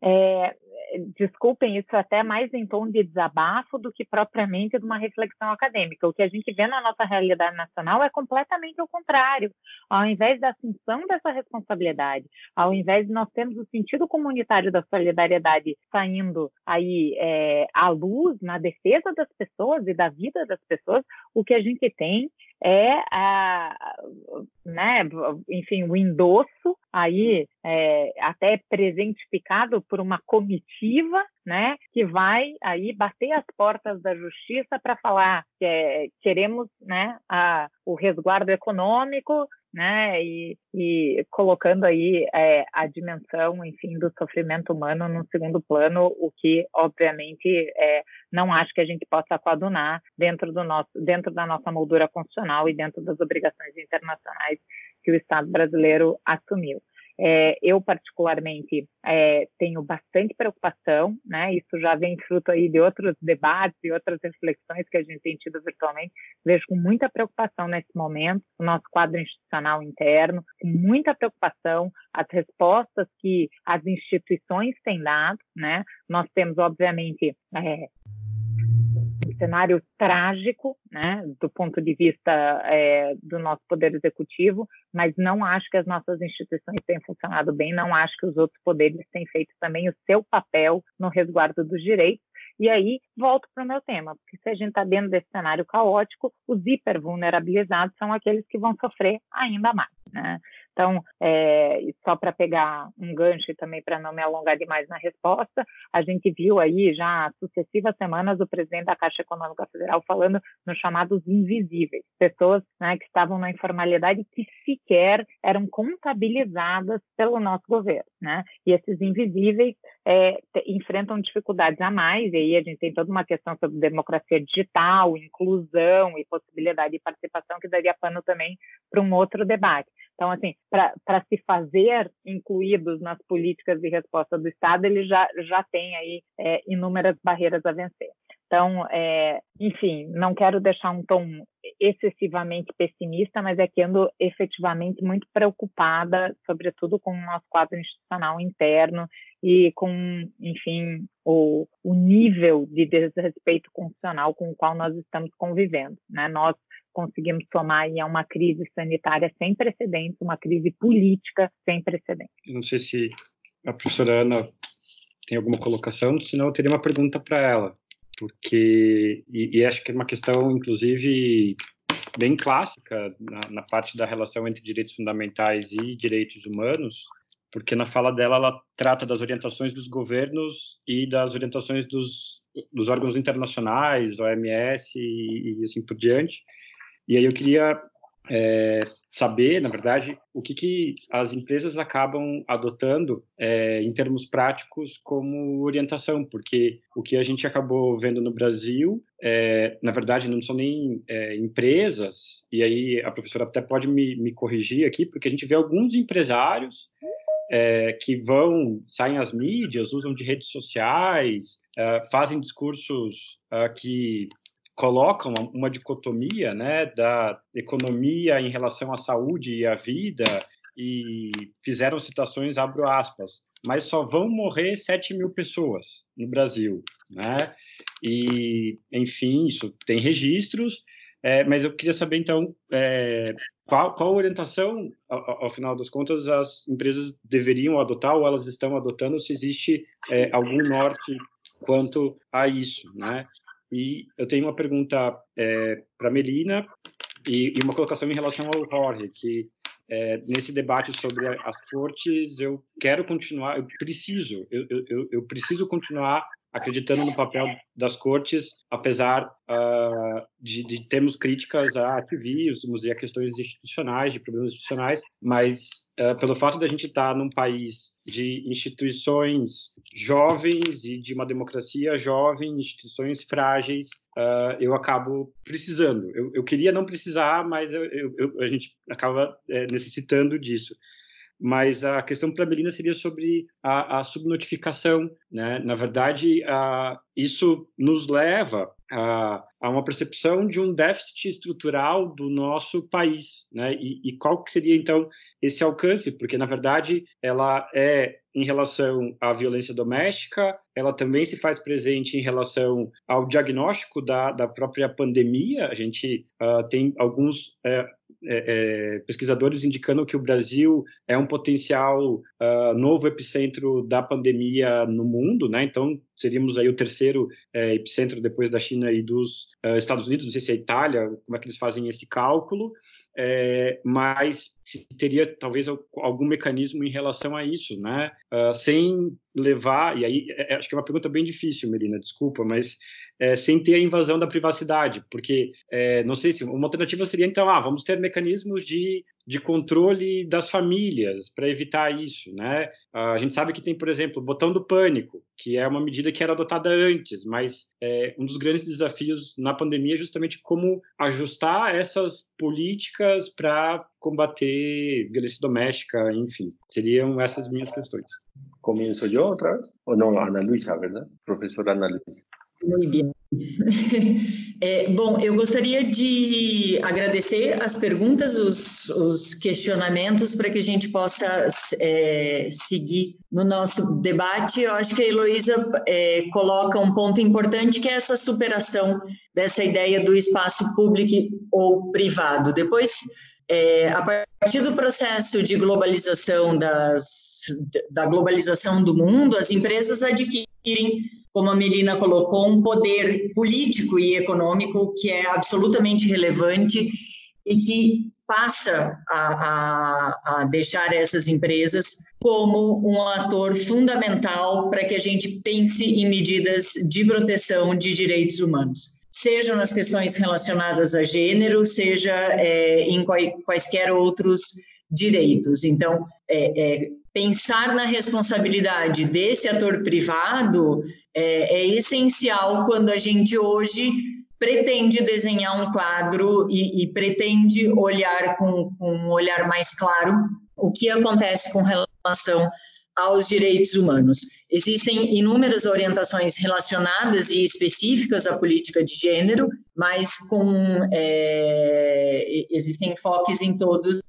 é, desculpem isso até mais em tom de desabafo do que propriamente de uma reflexão acadêmica. O que a gente vê na nossa realidade nacional é completamente o contrário. Ao invés da assunção dessa responsabilidade, ao invés de nós termos o sentido comunitário da solidariedade saindo aí é, à luz na defesa das pessoas e da vida das pessoas, o que a gente tem é a, né, enfim, o endosso aí é, até presentificado por uma comitiva, né, que vai aí bater as portas da justiça para falar que é, queremos, né, a, o resguardo econômico, né, e, e colocando aí é, a dimensão, enfim, do sofrimento humano no segundo plano, o que, obviamente, é, não acho que a gente possa coadunar dentro do nosso, dentro da nossa moldura constitucional e dentro das obrigações internacionais que o Estado brasileiro assumiu. É, eu, particularmente, é, tenho bastante preocupação, né? Isso já vem fruto aí de outros debates e outras reflexões que a gente tem tido virtualmente. Vejo com muita preocupação nesse momento o nosso quadro institucional interno, com muita preocupação as respostas que as instituições têm dado, né? Nós temos, obviamente, é, cenário trágico, né, do ponto de vista é, do nosso poder executivo, mas não acho que as nossas instituições tenham funcionado bem, não acho que os outros poderes têm feito também o seu papel no resguardo dos direitos. E aí, volto para o meu tema, porque se a gente está dentro desse cenário caótico, os hipervulnerabilizados são aqueles que vão sofrer ainda mais. Né? Então, é, só para pegar um gancho e também para não me alongar demais na resposta, a gente viu aí já sucessivas semanas o presidente da Caixa Econômica Federal falando nos chamados invisíveis, pessoas né, que estavam na informalidade que sequer eram contabilizadas pelo nosso governo. Né? E esses invisíveis é, enfrentam dificuldades a mais, e aí a gente tem toda uma questão sobre democracia digital, inclusão e possibilidade de participação que daria pano também para um outro debate. Então, assim, para se fazer incluídos nas políticas de resposta do Estado, ele já, já tem aí é, inúmeras barreiras a vencer. Então, é, enfim, não quero deixar um tom excessivamente pessimista, mas é que ando efetivamente muito preocupada, sobretudo com o nosso quadro institucional interno e com, enfim, o, o nível de desrespeito constitucional com o qual nós estamos convivendo. Né? Nós conseguimos somar aí a uma crise sanitária sem precedentes, uma crise política sem precedentes. Não sei se a professora Ana tem alguma colocação, senão eu teria uma pergunta para ela, porque e, e, acho que é uma questão, inclusive, bem clássica na, na parte da relação entre direitos fundamentais e direitos humanos, porque na fala dela ela trata das orientações dos governos e das orientações dos, dos órgãos internacionais, OMS e, e assim por diante. E aí eu queria é, saber, na verdade, o que, que as empresas acabam adotando é, em termos práticos como orientação, porque o que a gente acabou vendo no Brasil, é, na verdade, não são nem é, empresas, e aí a professora até pode me, me corrigir aqui, porque a gente vê alguns empresários é, que vão, saem às mídias, usam de redes sociais, é, fazem discursos que colocam uma, dicotomia né, da economia em relação à saúde e à vida e fizeram citações, abro aspas, mas só vão morrer 7 mil pessoas no Brasil, né? E, enfim, isso tem registros, é, mas eu queria saber, então, é, qual, qual orientação, ao, ao, final das contas, as empresas deveriam adotar ou elas estão adotando, se existe é, algum norte quanto a isso, né? E eu tenho uma pergunta é, para Melina e, e, uma colocação em relação ao Jorge, que é, nesse debate sobre as cortes, eu quero continuar, eu preciso, eu, eu, eu preciso continuar acreditando no papel das cortes, apesar uh, de, de, termos críticas a ativismos e a questões institucionais, de problemas institucionais, mas uh, pelo fato de a gente estar num país de instituições jovens e de uma democracia jovem, instituições frágeis, uh, eu acabo precisando. Eu, eu, queria não precisar, mas eu, eu, a gente acaba é, necessitando disso mas a questão para a Melina seria sobre a, a subnotificação. Né? Na verdade, a, isso nos leva a, a, uma percepção de um déficit estrutural do nosso país. Né? E, e qual que seria, então, esse alcance? Porque, na verdade, ela é em relação à violência doméstica, ela também se faz presente em relação ao diagnóstico da, da própria pandemia. A gente uh, tem alguns uh, é, é, pesquisadores indicando que o Brasil é um potencial uh, novo epicentro da pandemia no mundo, né? Então seríamos aí o terceiro é, epicentro depois da China e dos uh, Estados Unidos. Não sei se é a Itália, como é que eles fazem esse cálculo, é, mas teria talvez algum mecanismo em relação a isso, né? Uh, sem levar e aí é, acho que é uma pergunta bem difícil, Melina, desculpa, mas é, sem ter a invasão da privacidade, porque é, não sei se uma alternativa seria então, ah, vamos ter mecanismos de, de controle das famílias para evitar isso, né? A gente sabe que tem, por exemplo, o botão do pânico, que é uma medida que era adotada antes, mas é, um dos grandes desafios na pandemia é justamente como ajustar essas políticas para combater violência doméstica, enfim. Seriam essas minhas questões. Comienzo yo otra vez? ¿O no, Ana Luisa, ¿verdad? Profesora Ana Luisa. Muito bem. É, bom, eu gostaria de agradecer as perguntas, os, os questionamentos, para que a gente possa é, seguir no nosso debate. Eu acho que a Heloísa é, coloca um ponto importante, que é essa superação dessa ideia do espaço público ou privado. Depois, é, a partir do processo de globalização das, da globalização do mundo, as empresas adquirem como a Melina colocou, um poder político e econômico que é absolutamente relevante e que passa a, a, a, deixar essas empresas como um ator fundamental para que a gente pense em medidas de proteção de direitos humanos, seja nas questões relacionadas a gênero, seja é, em quaisquer outros direitos. Então, é, é, pensar na responsabilidade desse ator privado é, é essencial quando a gente hoje pretende desenhar um quadro e, e pretende olhar com, com, um olhar mais claro o que acontece com relação aos direitos humanos. Existem inúmeras orientações relacionadas e específicas à política de gênero, mas com é, existem enfoques em todos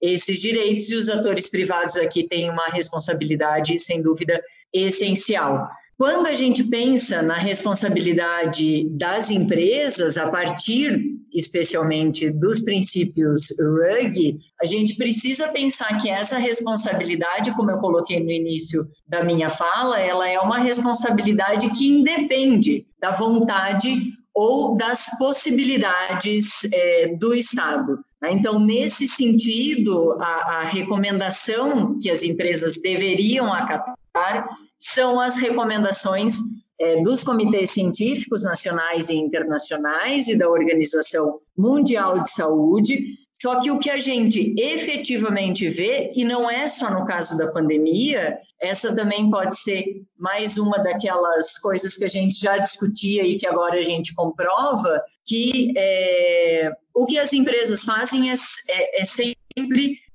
esses direitos e os atores privados aqui têm uma responsabilidade, sem dúvida, essencial. Quando a gente pensa na responsabilidade das empresas, a partir especialmente dos princípios RUG, a gente precisa pensar que essa responsabilidade, como eu coloquei no início da minha fala, ela é uma responsabilidade que independe da vontade ou das possibilidades é, do Estado. Então, nesse sentido, a, a recomendação que as empresas deveriam acatar são as recomendações é, dos comitês científicos nacionais e internacionais e da Organização Mundial de Saúde. Só que o que a gente efetivamente vê, e não é só no caso da pandemia, essa também pode ser mais uma daquelas coisas que a gente já discutia e que agora a gente comprova, que é, o que as empresas fazem é, é, é sempre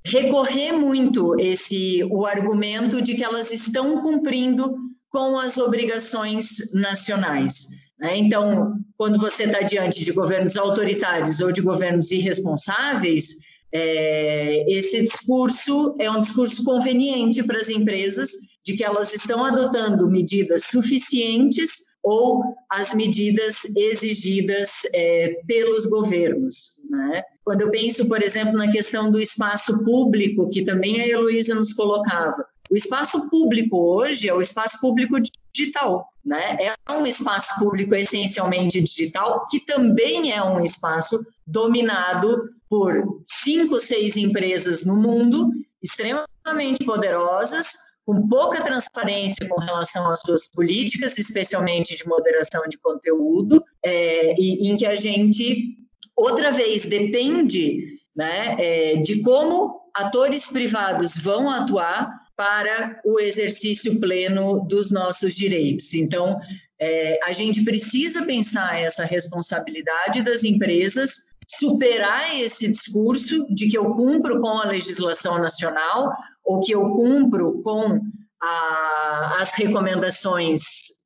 recorrer muito esse o argumento de que elas estão cumprindo com as obrigações nacionais. Né? Então, quando você está diante de governos autoritários ou de governos irresponsáveis, é, esse discurso é um discurso conveniente para as empresas de que elas estão adotando medidas suficientes ou as medidas exigidas é, pelos governos. Né? Quando eu penso, por exemplo, na questão do espaço público, que também a Heloísa nos colocava, o espaço público hoje é o espaço público digital, né? É um espaço público essencialmente digital, que também é um espaço dominado por cinco, seis empresas no mundo, extremamente poderosas, com pouca transparência com relação às suas políticas, especialmente de moderação de conteúdo, é, e em que a gente, outra vez, depende né, é, de como atores privados vão atuar para o exercício pleno dos nossos direitos. Então, é, a gente precisa pensar essa responsabilidade das empresas, superar esse discurso de que eu cumpro com a legislação nacional ou que eu cumpro com a, as recomendações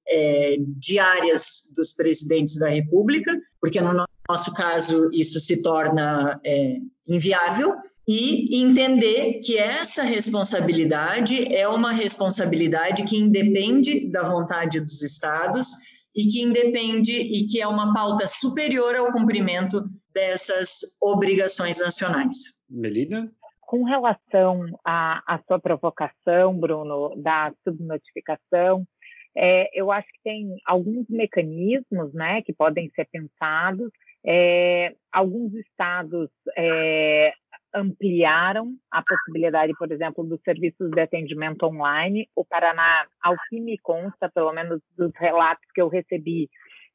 é, diárias dos presidentes da República, porque no nosso caso isso se torna é, inviável, e entender que essa responsabilidade é uma responsabilidade que independe da vontade dos estados e que independe e que é uma pauta superior ao cumprimento dessas obrigações nacionais. Melina? Com relação à, à sua provocação, Bruno, da subnotificação, é, eu acho que tem alguns mecanismos né, que podem ser pensados. É, alguns estados é, ampliaram a possibilidade, por exemplo, dos serviços de atendimento online. O Paraná, ao que me consta, pelo menos dos relatos que eu recebi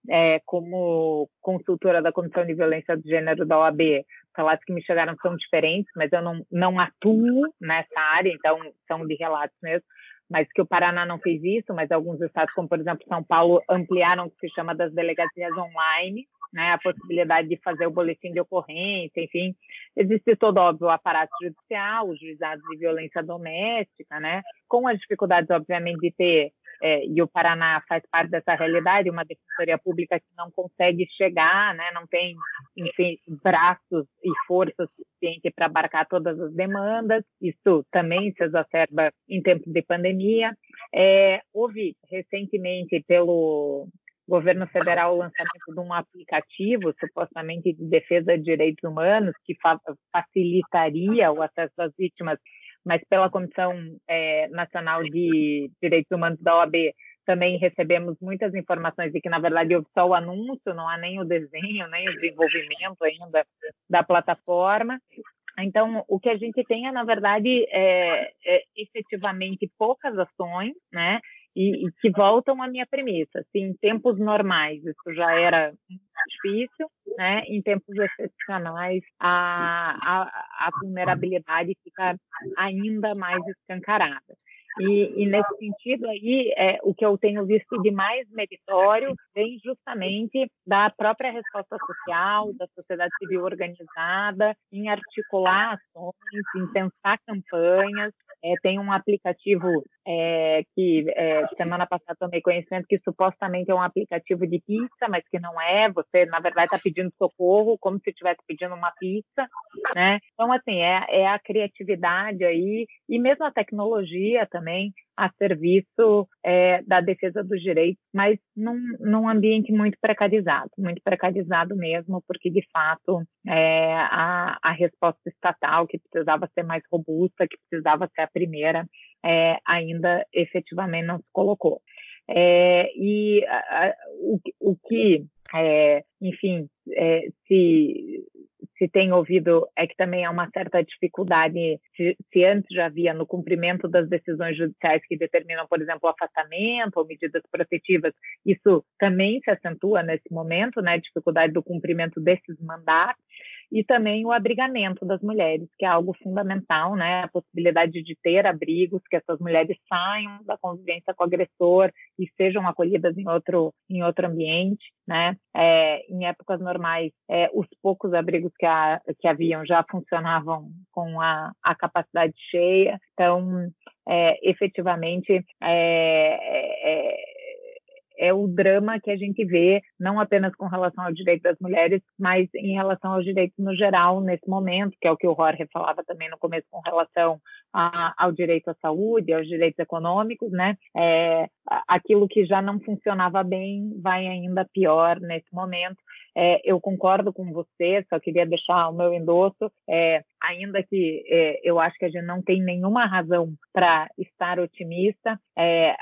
é, como consultora da Comissão de Violência do Gênero da OAB, relatos que me chegaram são diferentes, mas eu não, não atuo nessa área, então são de relatos mesmo mas que o Paraná não fez isso, mas alguns estados, como por exemplo São Paulo, ampliaram o que se chama das delegacias online, né, a possibilidade de fazer o boletim de ocorrência, enfim, existe todo óbvio o aparato judicial, os juizados de violência doméstica, né, com as dificuldades obviamente de ter é, e o Paraná faz parte dessa realidade, uma defensoria pública que não consegue chegar, né, não tem, enfim, braços e força suficiente para abarcar todas as demandas, isso também se exacerba em tempos de pandemia. É, houve recentemente pelo governo federal o lançamento de um aplicativo supostamente de defesa de direitos humanos que fa facilitaria o acesso das vítimas mas pela Comissão é, Nacional de Direitos Humanos da OAB também recebemos muitas informações de que, na verdade, houve só o anúncio, não há nem o desenho, nem o desenvolvimento ainda da plataforma. Então, o que a gente tem é, na verdade, é, é efetivamente poucas ações, né? E, e, que voltam à minha premissa. Se em tempos normais isso já era difícil, né? em tempos excepcionais a, a, a vulnerabilidade fica ainda mais escancarada. E, e, nesse sentido aí, é, o que eu tenho visto de mais meritório vem justamente da própria resposta social, da sociedade civil organizada, em articular ações, em pensar campanhas. É, tem um aplicativo é, que é, semana passada tomei conhecimento que supostamente é um aplicativo de pizza, mas que não é. Você, na verdade, está pedindo socorro como se estivesse pedindo uma pizza, né? Então, assim, é, é a criatividade aí e mesmo a tecnologia também a serviço é, da defesa dos direitos, mas num, num ambiente muito precarizado, muito precarizado mesmo, porque de fato é, a, a resposta estatal que precisava ser mais robusta, que precisava ser a primeira, é, ainda efetivamente não se colocou. É, e a, a, o, o que, é, enfim, é, se se tem ouvido é que também há uma certa dificuldade, se, se, antes já havia no cumprimento das decisões judiciais que determinam, por exemplo, afastamento ou medidas protetivas, isso também se acentua nesse momento, né, dificuldade do cumprimento desses mandatos e também o abrigamento das mulheres, que é algo fundamental, né? A possibilidade de ter abrigos, que essas mulheres saiam da convivência com o agressor e sejam acolhidas em outro, em outro ambiente, né? É, em épocas normais, é, os poucos abrigos que, a, que haviam já funcionavam com a, a capacidade cheia, então, é, efetivamente, é, é o drama que a gente vê, não apenas com relação ao direito das mulheres, mas em relação aos direitos no geral, nesse momento, que é o que o Jorge falava também no começo com relação a, ao direito à saúde, aos direitos econômicos, né? É, aquilo que já não funcionava bem vai ainda pior nesse momento. É, eu concordo com você, só queria deixar o meu endosso, é, ainda que é, eu acho que a gente não tem nenhuma razão para estar otimista, é,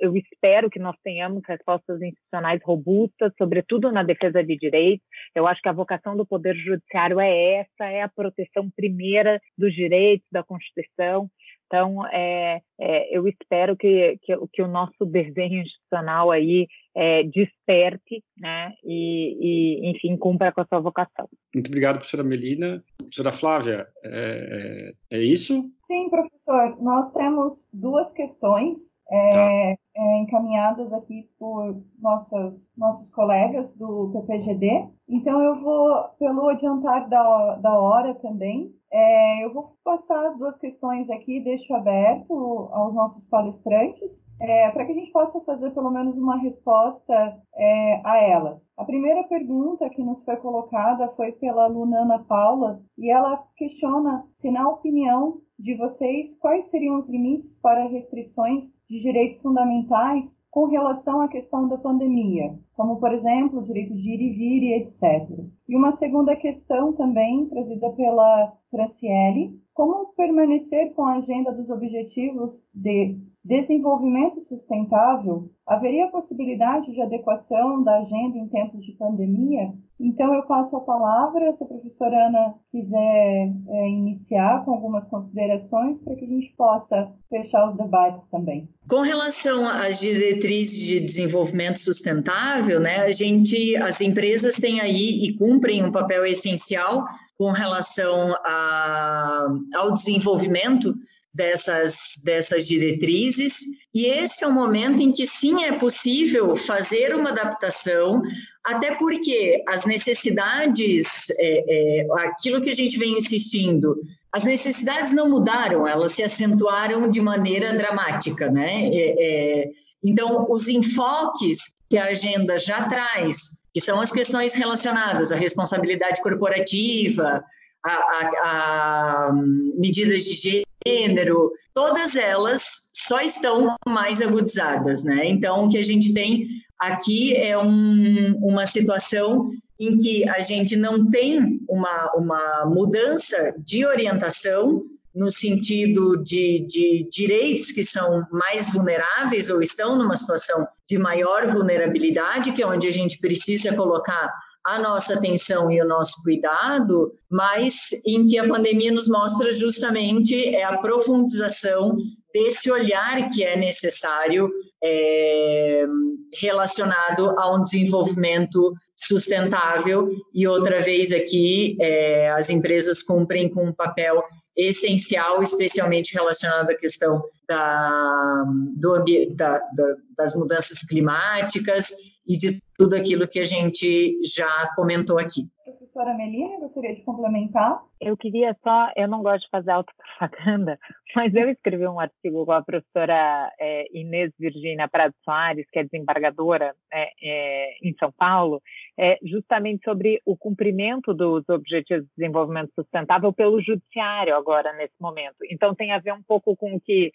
eu espero que nós tenhamos respostas institucionais robustas, sobretudo na defesa de direitos. Eu acho que a vocação do Poder Judiciário é essa, é a proteção primeira dos direitos, da Constituição. Então, é, é, eu espero que, que, que, o nosso desenho institucional aí é, desperte, né, e, e, enfim, cumpra com a sua vocação. Muito obrigado, professora Melina. Professora Flávia, é, é, é isso? Sim, professor. Nós temos duas questões é, tá. é, encaminhadas aqui por nossas, nossos colegas do PPGD. Então, eu vou, pelo adiantar da, da hora também, é, eu vou passar as duas questões aqui, deixo aberto aos nossos palestrantes, é, para que a gente possa fazer pelo menos uma resposta é, a elas. A primeira pergunta que nos foi colocada foi pela aluna Ana Paula, e ela questiona se, na opinião de vocês, quais seriam os limites para restrições de direitos fundamentais com relação à questão da pandemia, como, por exemplo, o direito de ir e vir e etc. E uma segunda questão também, trazida pela Franciele, como permanecer com a agenda dos objetivos de desenvolvimento sustentável? Haveria possibilidade de adequação da agenda em tempos de pandemia? Então, eu passo a palavra, se a professora Ana quiser é, iniciar com algumas considerações, para que a gente possa fechar os debates também. Com relação às diretrizes de desenvolvimento sustentável, né, a gente, as empresas têm aí e cumprem um papel essencial com relação a, ao desenvolvimento dessas, dessas diretrizes, e esse é o momento em que sim é possível fazer uma adaptação, até porque as necessidades, é, é, aquilo que a gente vem insistindo, as necessidades não mudaram, elas se acentuaram de maneira dramática, né? É, é então, os enfoques que a agenda já traz, que são as questões relacionadas à responsabilidade corporativa, a, a, a medidas de gênero, todas elas só estão mais agudizadas, né? Então, o que a gente tem aqui é um, uma situação em que a gente não tem uma, uma mudança de orientação no sentido de, de direitos que são mais vulneráveis ou estão numa situação de maior vulnerabilidade, que é onde a gente precisa colocar a nossa atenção e o nosso cuidado, mas em que a pandemia nos mostra justamente é a profundização desse olhar que é necessário é, relacionado a um desenvolvimento sustentável. E outra vez aqui é, as empresas cumprem com um papel essencial, especialmente relacionado à questão da, do, da, da, das mudanças climáticas e de tudo aquilo que a gente já comentou aqui. Professora Melina, gostaria de complementar? Eu queria só, eu não gosto de fazer autopropaganda, [LAUGHS] mas eu escrevi um artigo com a professora é, Inês Virginia Prado Soares, que é desembargadora é, é, em São Paulo, justamente sobre o cumprimento dos Objetivos de Desenvolvimento Sustentável pelo Judiciário agora, nesse momento. Então, tem a ver um pouco com o que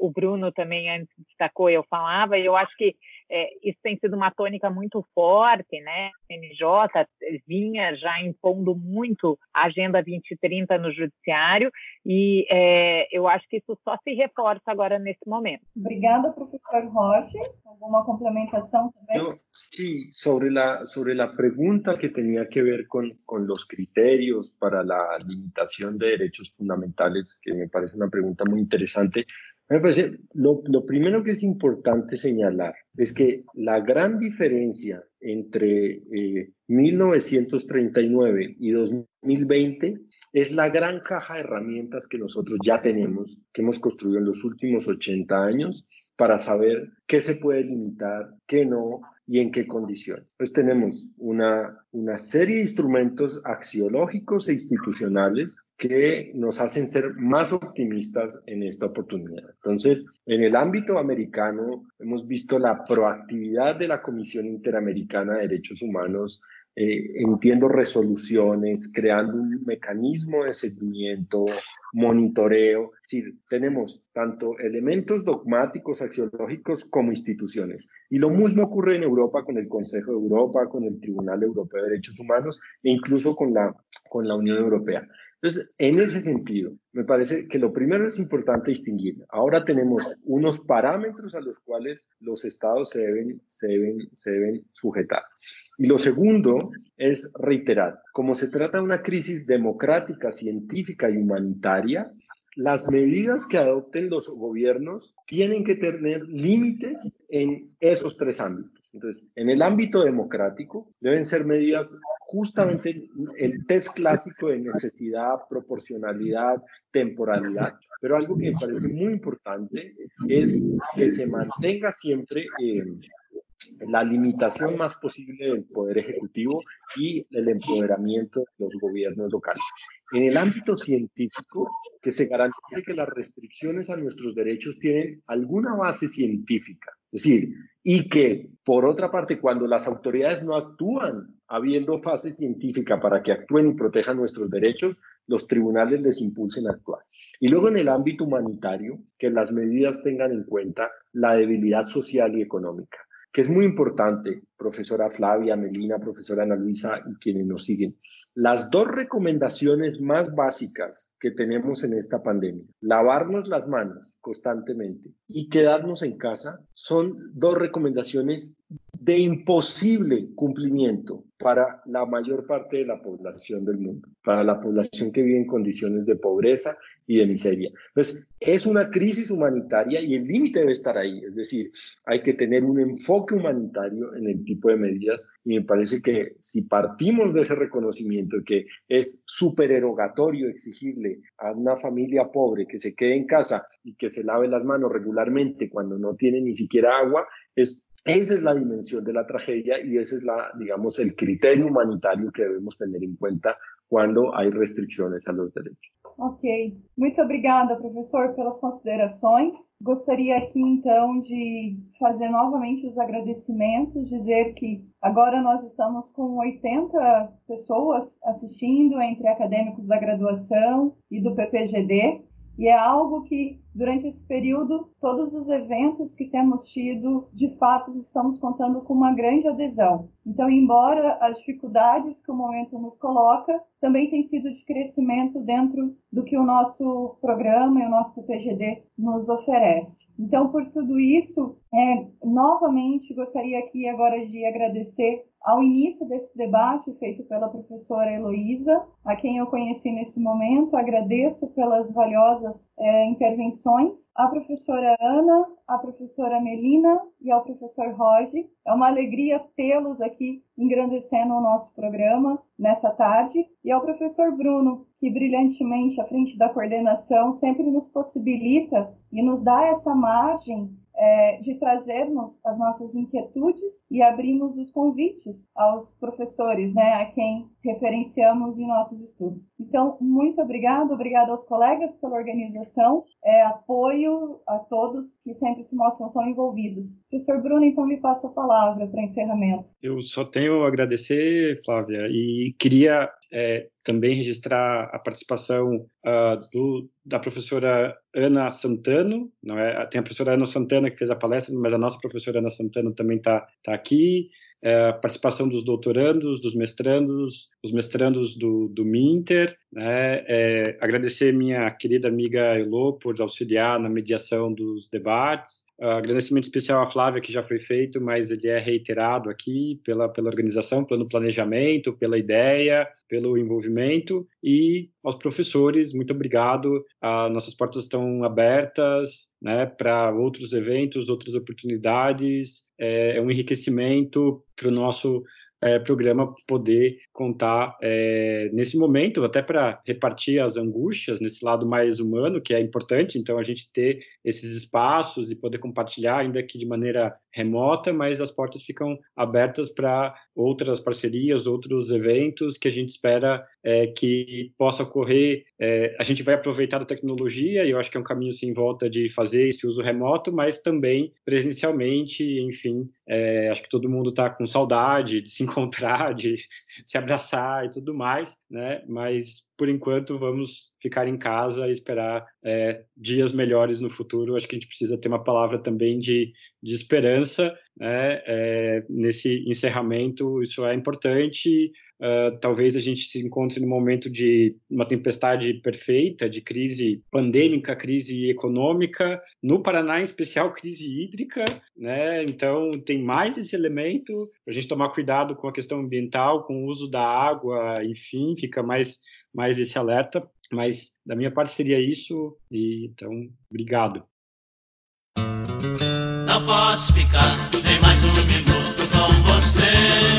o Bruno também antes destacou e eu falava, e eu acho que é, isso tem sido uma tônica muito forte, né? A MJ vinha já impondo muito a Agenda 2030 no Judiciário e é, eu acho que isso só se reforça agora nesse momento. Obrigada, professor Rocha. ¿Alguma complementação também? Eu, sí, sobre a sobre la pregunta que tinha que ver com con los criterios para a limitação de direitos fundamentais, que me parece uma pergunta muito interessante. Me parece, lo, lo, primero que es importante señalar es que la gran diferencia entre eh, 1939 y 2020 es la gran caja de herramientas que nosotros ya tenemos, que hemos construido en los últimos 80 años, para saber qué se puede limitar, qué no, y en qué condición. Pues tenemos una, una serie de instrumentos axiológicos e institucionales que nos hacen ser más optimistas en esta oportunidad. Entonces, en el ámbito americano, hemos visto la proactividad de la Comisión Interamericana de Derechos Humanos eh, entiendo resoluciones, creando un mecanismo de seguimiento, monitoreo. Es decir, tenemos tanto elementos dogmáticos, axiológicos, como instituciones. Y lo mismo ocurre en Europa con el Consejo de Europa, con el Tribunal Europeo de Derechos Humanos e incluso con la, con la Unión Europea. Entonces, en ese sentido, me parece que lo primero es importante distinguir. Ahora tenemos unos parámetros a los cuales los estados se deben, se deben, se deben sujetar. Y lo segundo es reiterar, como se trata de una crisis democrática, científica y humanitaria, las medidas que adopten los gobiernos tienen que tener límites en esos tres ámbitos. Entonces, en el ámbito democrático deben ser medidas justamente el test clásico de necesidad, proporcionalidad, temporalidad. Pero algo que me parece muy importante es que se mantenga siempre eh, la limitación más posible del poder ejecutivo y el empoderamiento de los gobiernos locales. En el ámbito científico, que se garantice que las restricciones a nuestros derechos tienen alguna base científica. Es decir, y que, por otra parte, cuando las autoridades no actúan habiendo fase científica para que actúen y protejan nuestros derechos, los tribunales les impulsen a actuar. Y luego en el ámbito humanitario, que las medidas tengan en cuenta la debilidad social y económica que es muy importante, profesora Flavia, Melina, profesora Ana Luisa y quienes nos siguen. Las dos recomendaciones más básicas que tenemos en esta pandemia, lavarnos las manos constantemente y quedarnos en casa, son dos recomendaciones de imposible cumplimiento para la mayor parte de la población del mundo, para la población que vive en condiciones de pobreza y de miseria. Entonces, es una crisis humanitaria y el límite debe estar ahí. Es decir, hay que tener un enfoque humanitario en el tipo de medidas y me parece que si partimos de ese reconocimiento que es supererogatorio exigirle a una familia pobre que se quede en casa y que se lave las manos regularmente cuando no tiene ni siquiera agua, es esa es la dimensión de la tragedia y ese es la, digamos, el criterio humanitario que debemos tener en cuenta quando há restrições a los direitos. Ok, muito obrigada, professor, pelas considerações. Gostaria aqui então de fazer novamente os agradecimentos, dizer que agora nós estamos com 80 pessoas assistindo, entre acadêmicos da graduação e do PPGD, e é algo que durante esse período, todos os eventos que temos tido, de fato, estamos contando com uma grande adesão. Então, embora as dificuldades que o momento nos coloca, também tem sido de crescimento dentro do que o nosso programa e o nosso PGD nos oferece. Então, por tudo isso, é, novamente gostaria aqui agora de agradecer ao início desse debate feito pela professora Heloísa, a quem eu conheci nesse momento, agradeço pelas valiosas é, intervenções a professora Ana, a professora Melina e ao professor Roge. É uma alegria tê-los aqui engrandecendo o nosso programa nessa tarde. E ao professor Bruno, que brilhantemente à frente da coordenação sempre nos possibilita e nos dá essa margem é, de trazermos as nossas inquietudes e abrimos os convites aos professores, né, a quem referenciamos em nossos estudos. Então, muito obrigado, obrigado aos colegas pela organização, é, apoio a todos que sempre se mostram tão envolvidos. Professor Bruno, então lhe passo a palavra para encerramento. Eu só tenho a agradecer, Flávia, e queria é, também registrar a participação uh, do, da professora Ana Santano, não é? Tem a professora Ana Santana que fez a palestra, mas a nossa professora Ana Santana também está tá aqui. É, participação dos doutorandos, dos mestrandos, os mestrandos do, do Minter, né? É, agradecer minha querida amiga Elô por auxiliar na mediação dos debates, Uh, agradecimento especial à Flávia, que já foi feito, mas ele é reiterado aqui pela, pela organização, pelo planejamento, pela ideia, pelo envolvimento. E aos professores, muito obrigado. Uh, nossas portas estão abertas né, para outros eventos, outras oportunidades. É, é um enriquecimento para o nosso é, programa poder contar é, nesse momento, até para repartir as angústias nesse lado mais humano, que é importante, então a gente ter esses espaços e poder compartilhar, ainda que de maneira remota, mas as portas ficam abertas para outras parcerias, outros eventos que a gente espera é, que possa ocorrer. É, a gente vai aproveitar da tecnologia, e eu acho que é um caminho sem volta de fazer esse uso remoto, mas também presencialmente, enfim, é, acho que todo mundo está com saudade de se [LAUGHS] encontrar, de se abraçar e tudo mais, né? Mas por enquanto, vamos ficar em casa e esperar é, dias melhores no futuro. Acho que a gente precisa ter uma palavra também de, de esperança né? é, nesse encerramento. Isso é importante. Uh, talvez a gente se encontre no momento de uma tempestade perfeita, de crise pandêmica, crise econômica, no Paraná, em especial, crise hídrica. Né? Então, tem mais esse elemento a gente tomar cuidado com a questão ambiental, com o uso da água, enfim, fica mais mais esse alerta, mas da minha parte seria isso, e então, obrigado. Não posso ficar nem mais um minuto com você.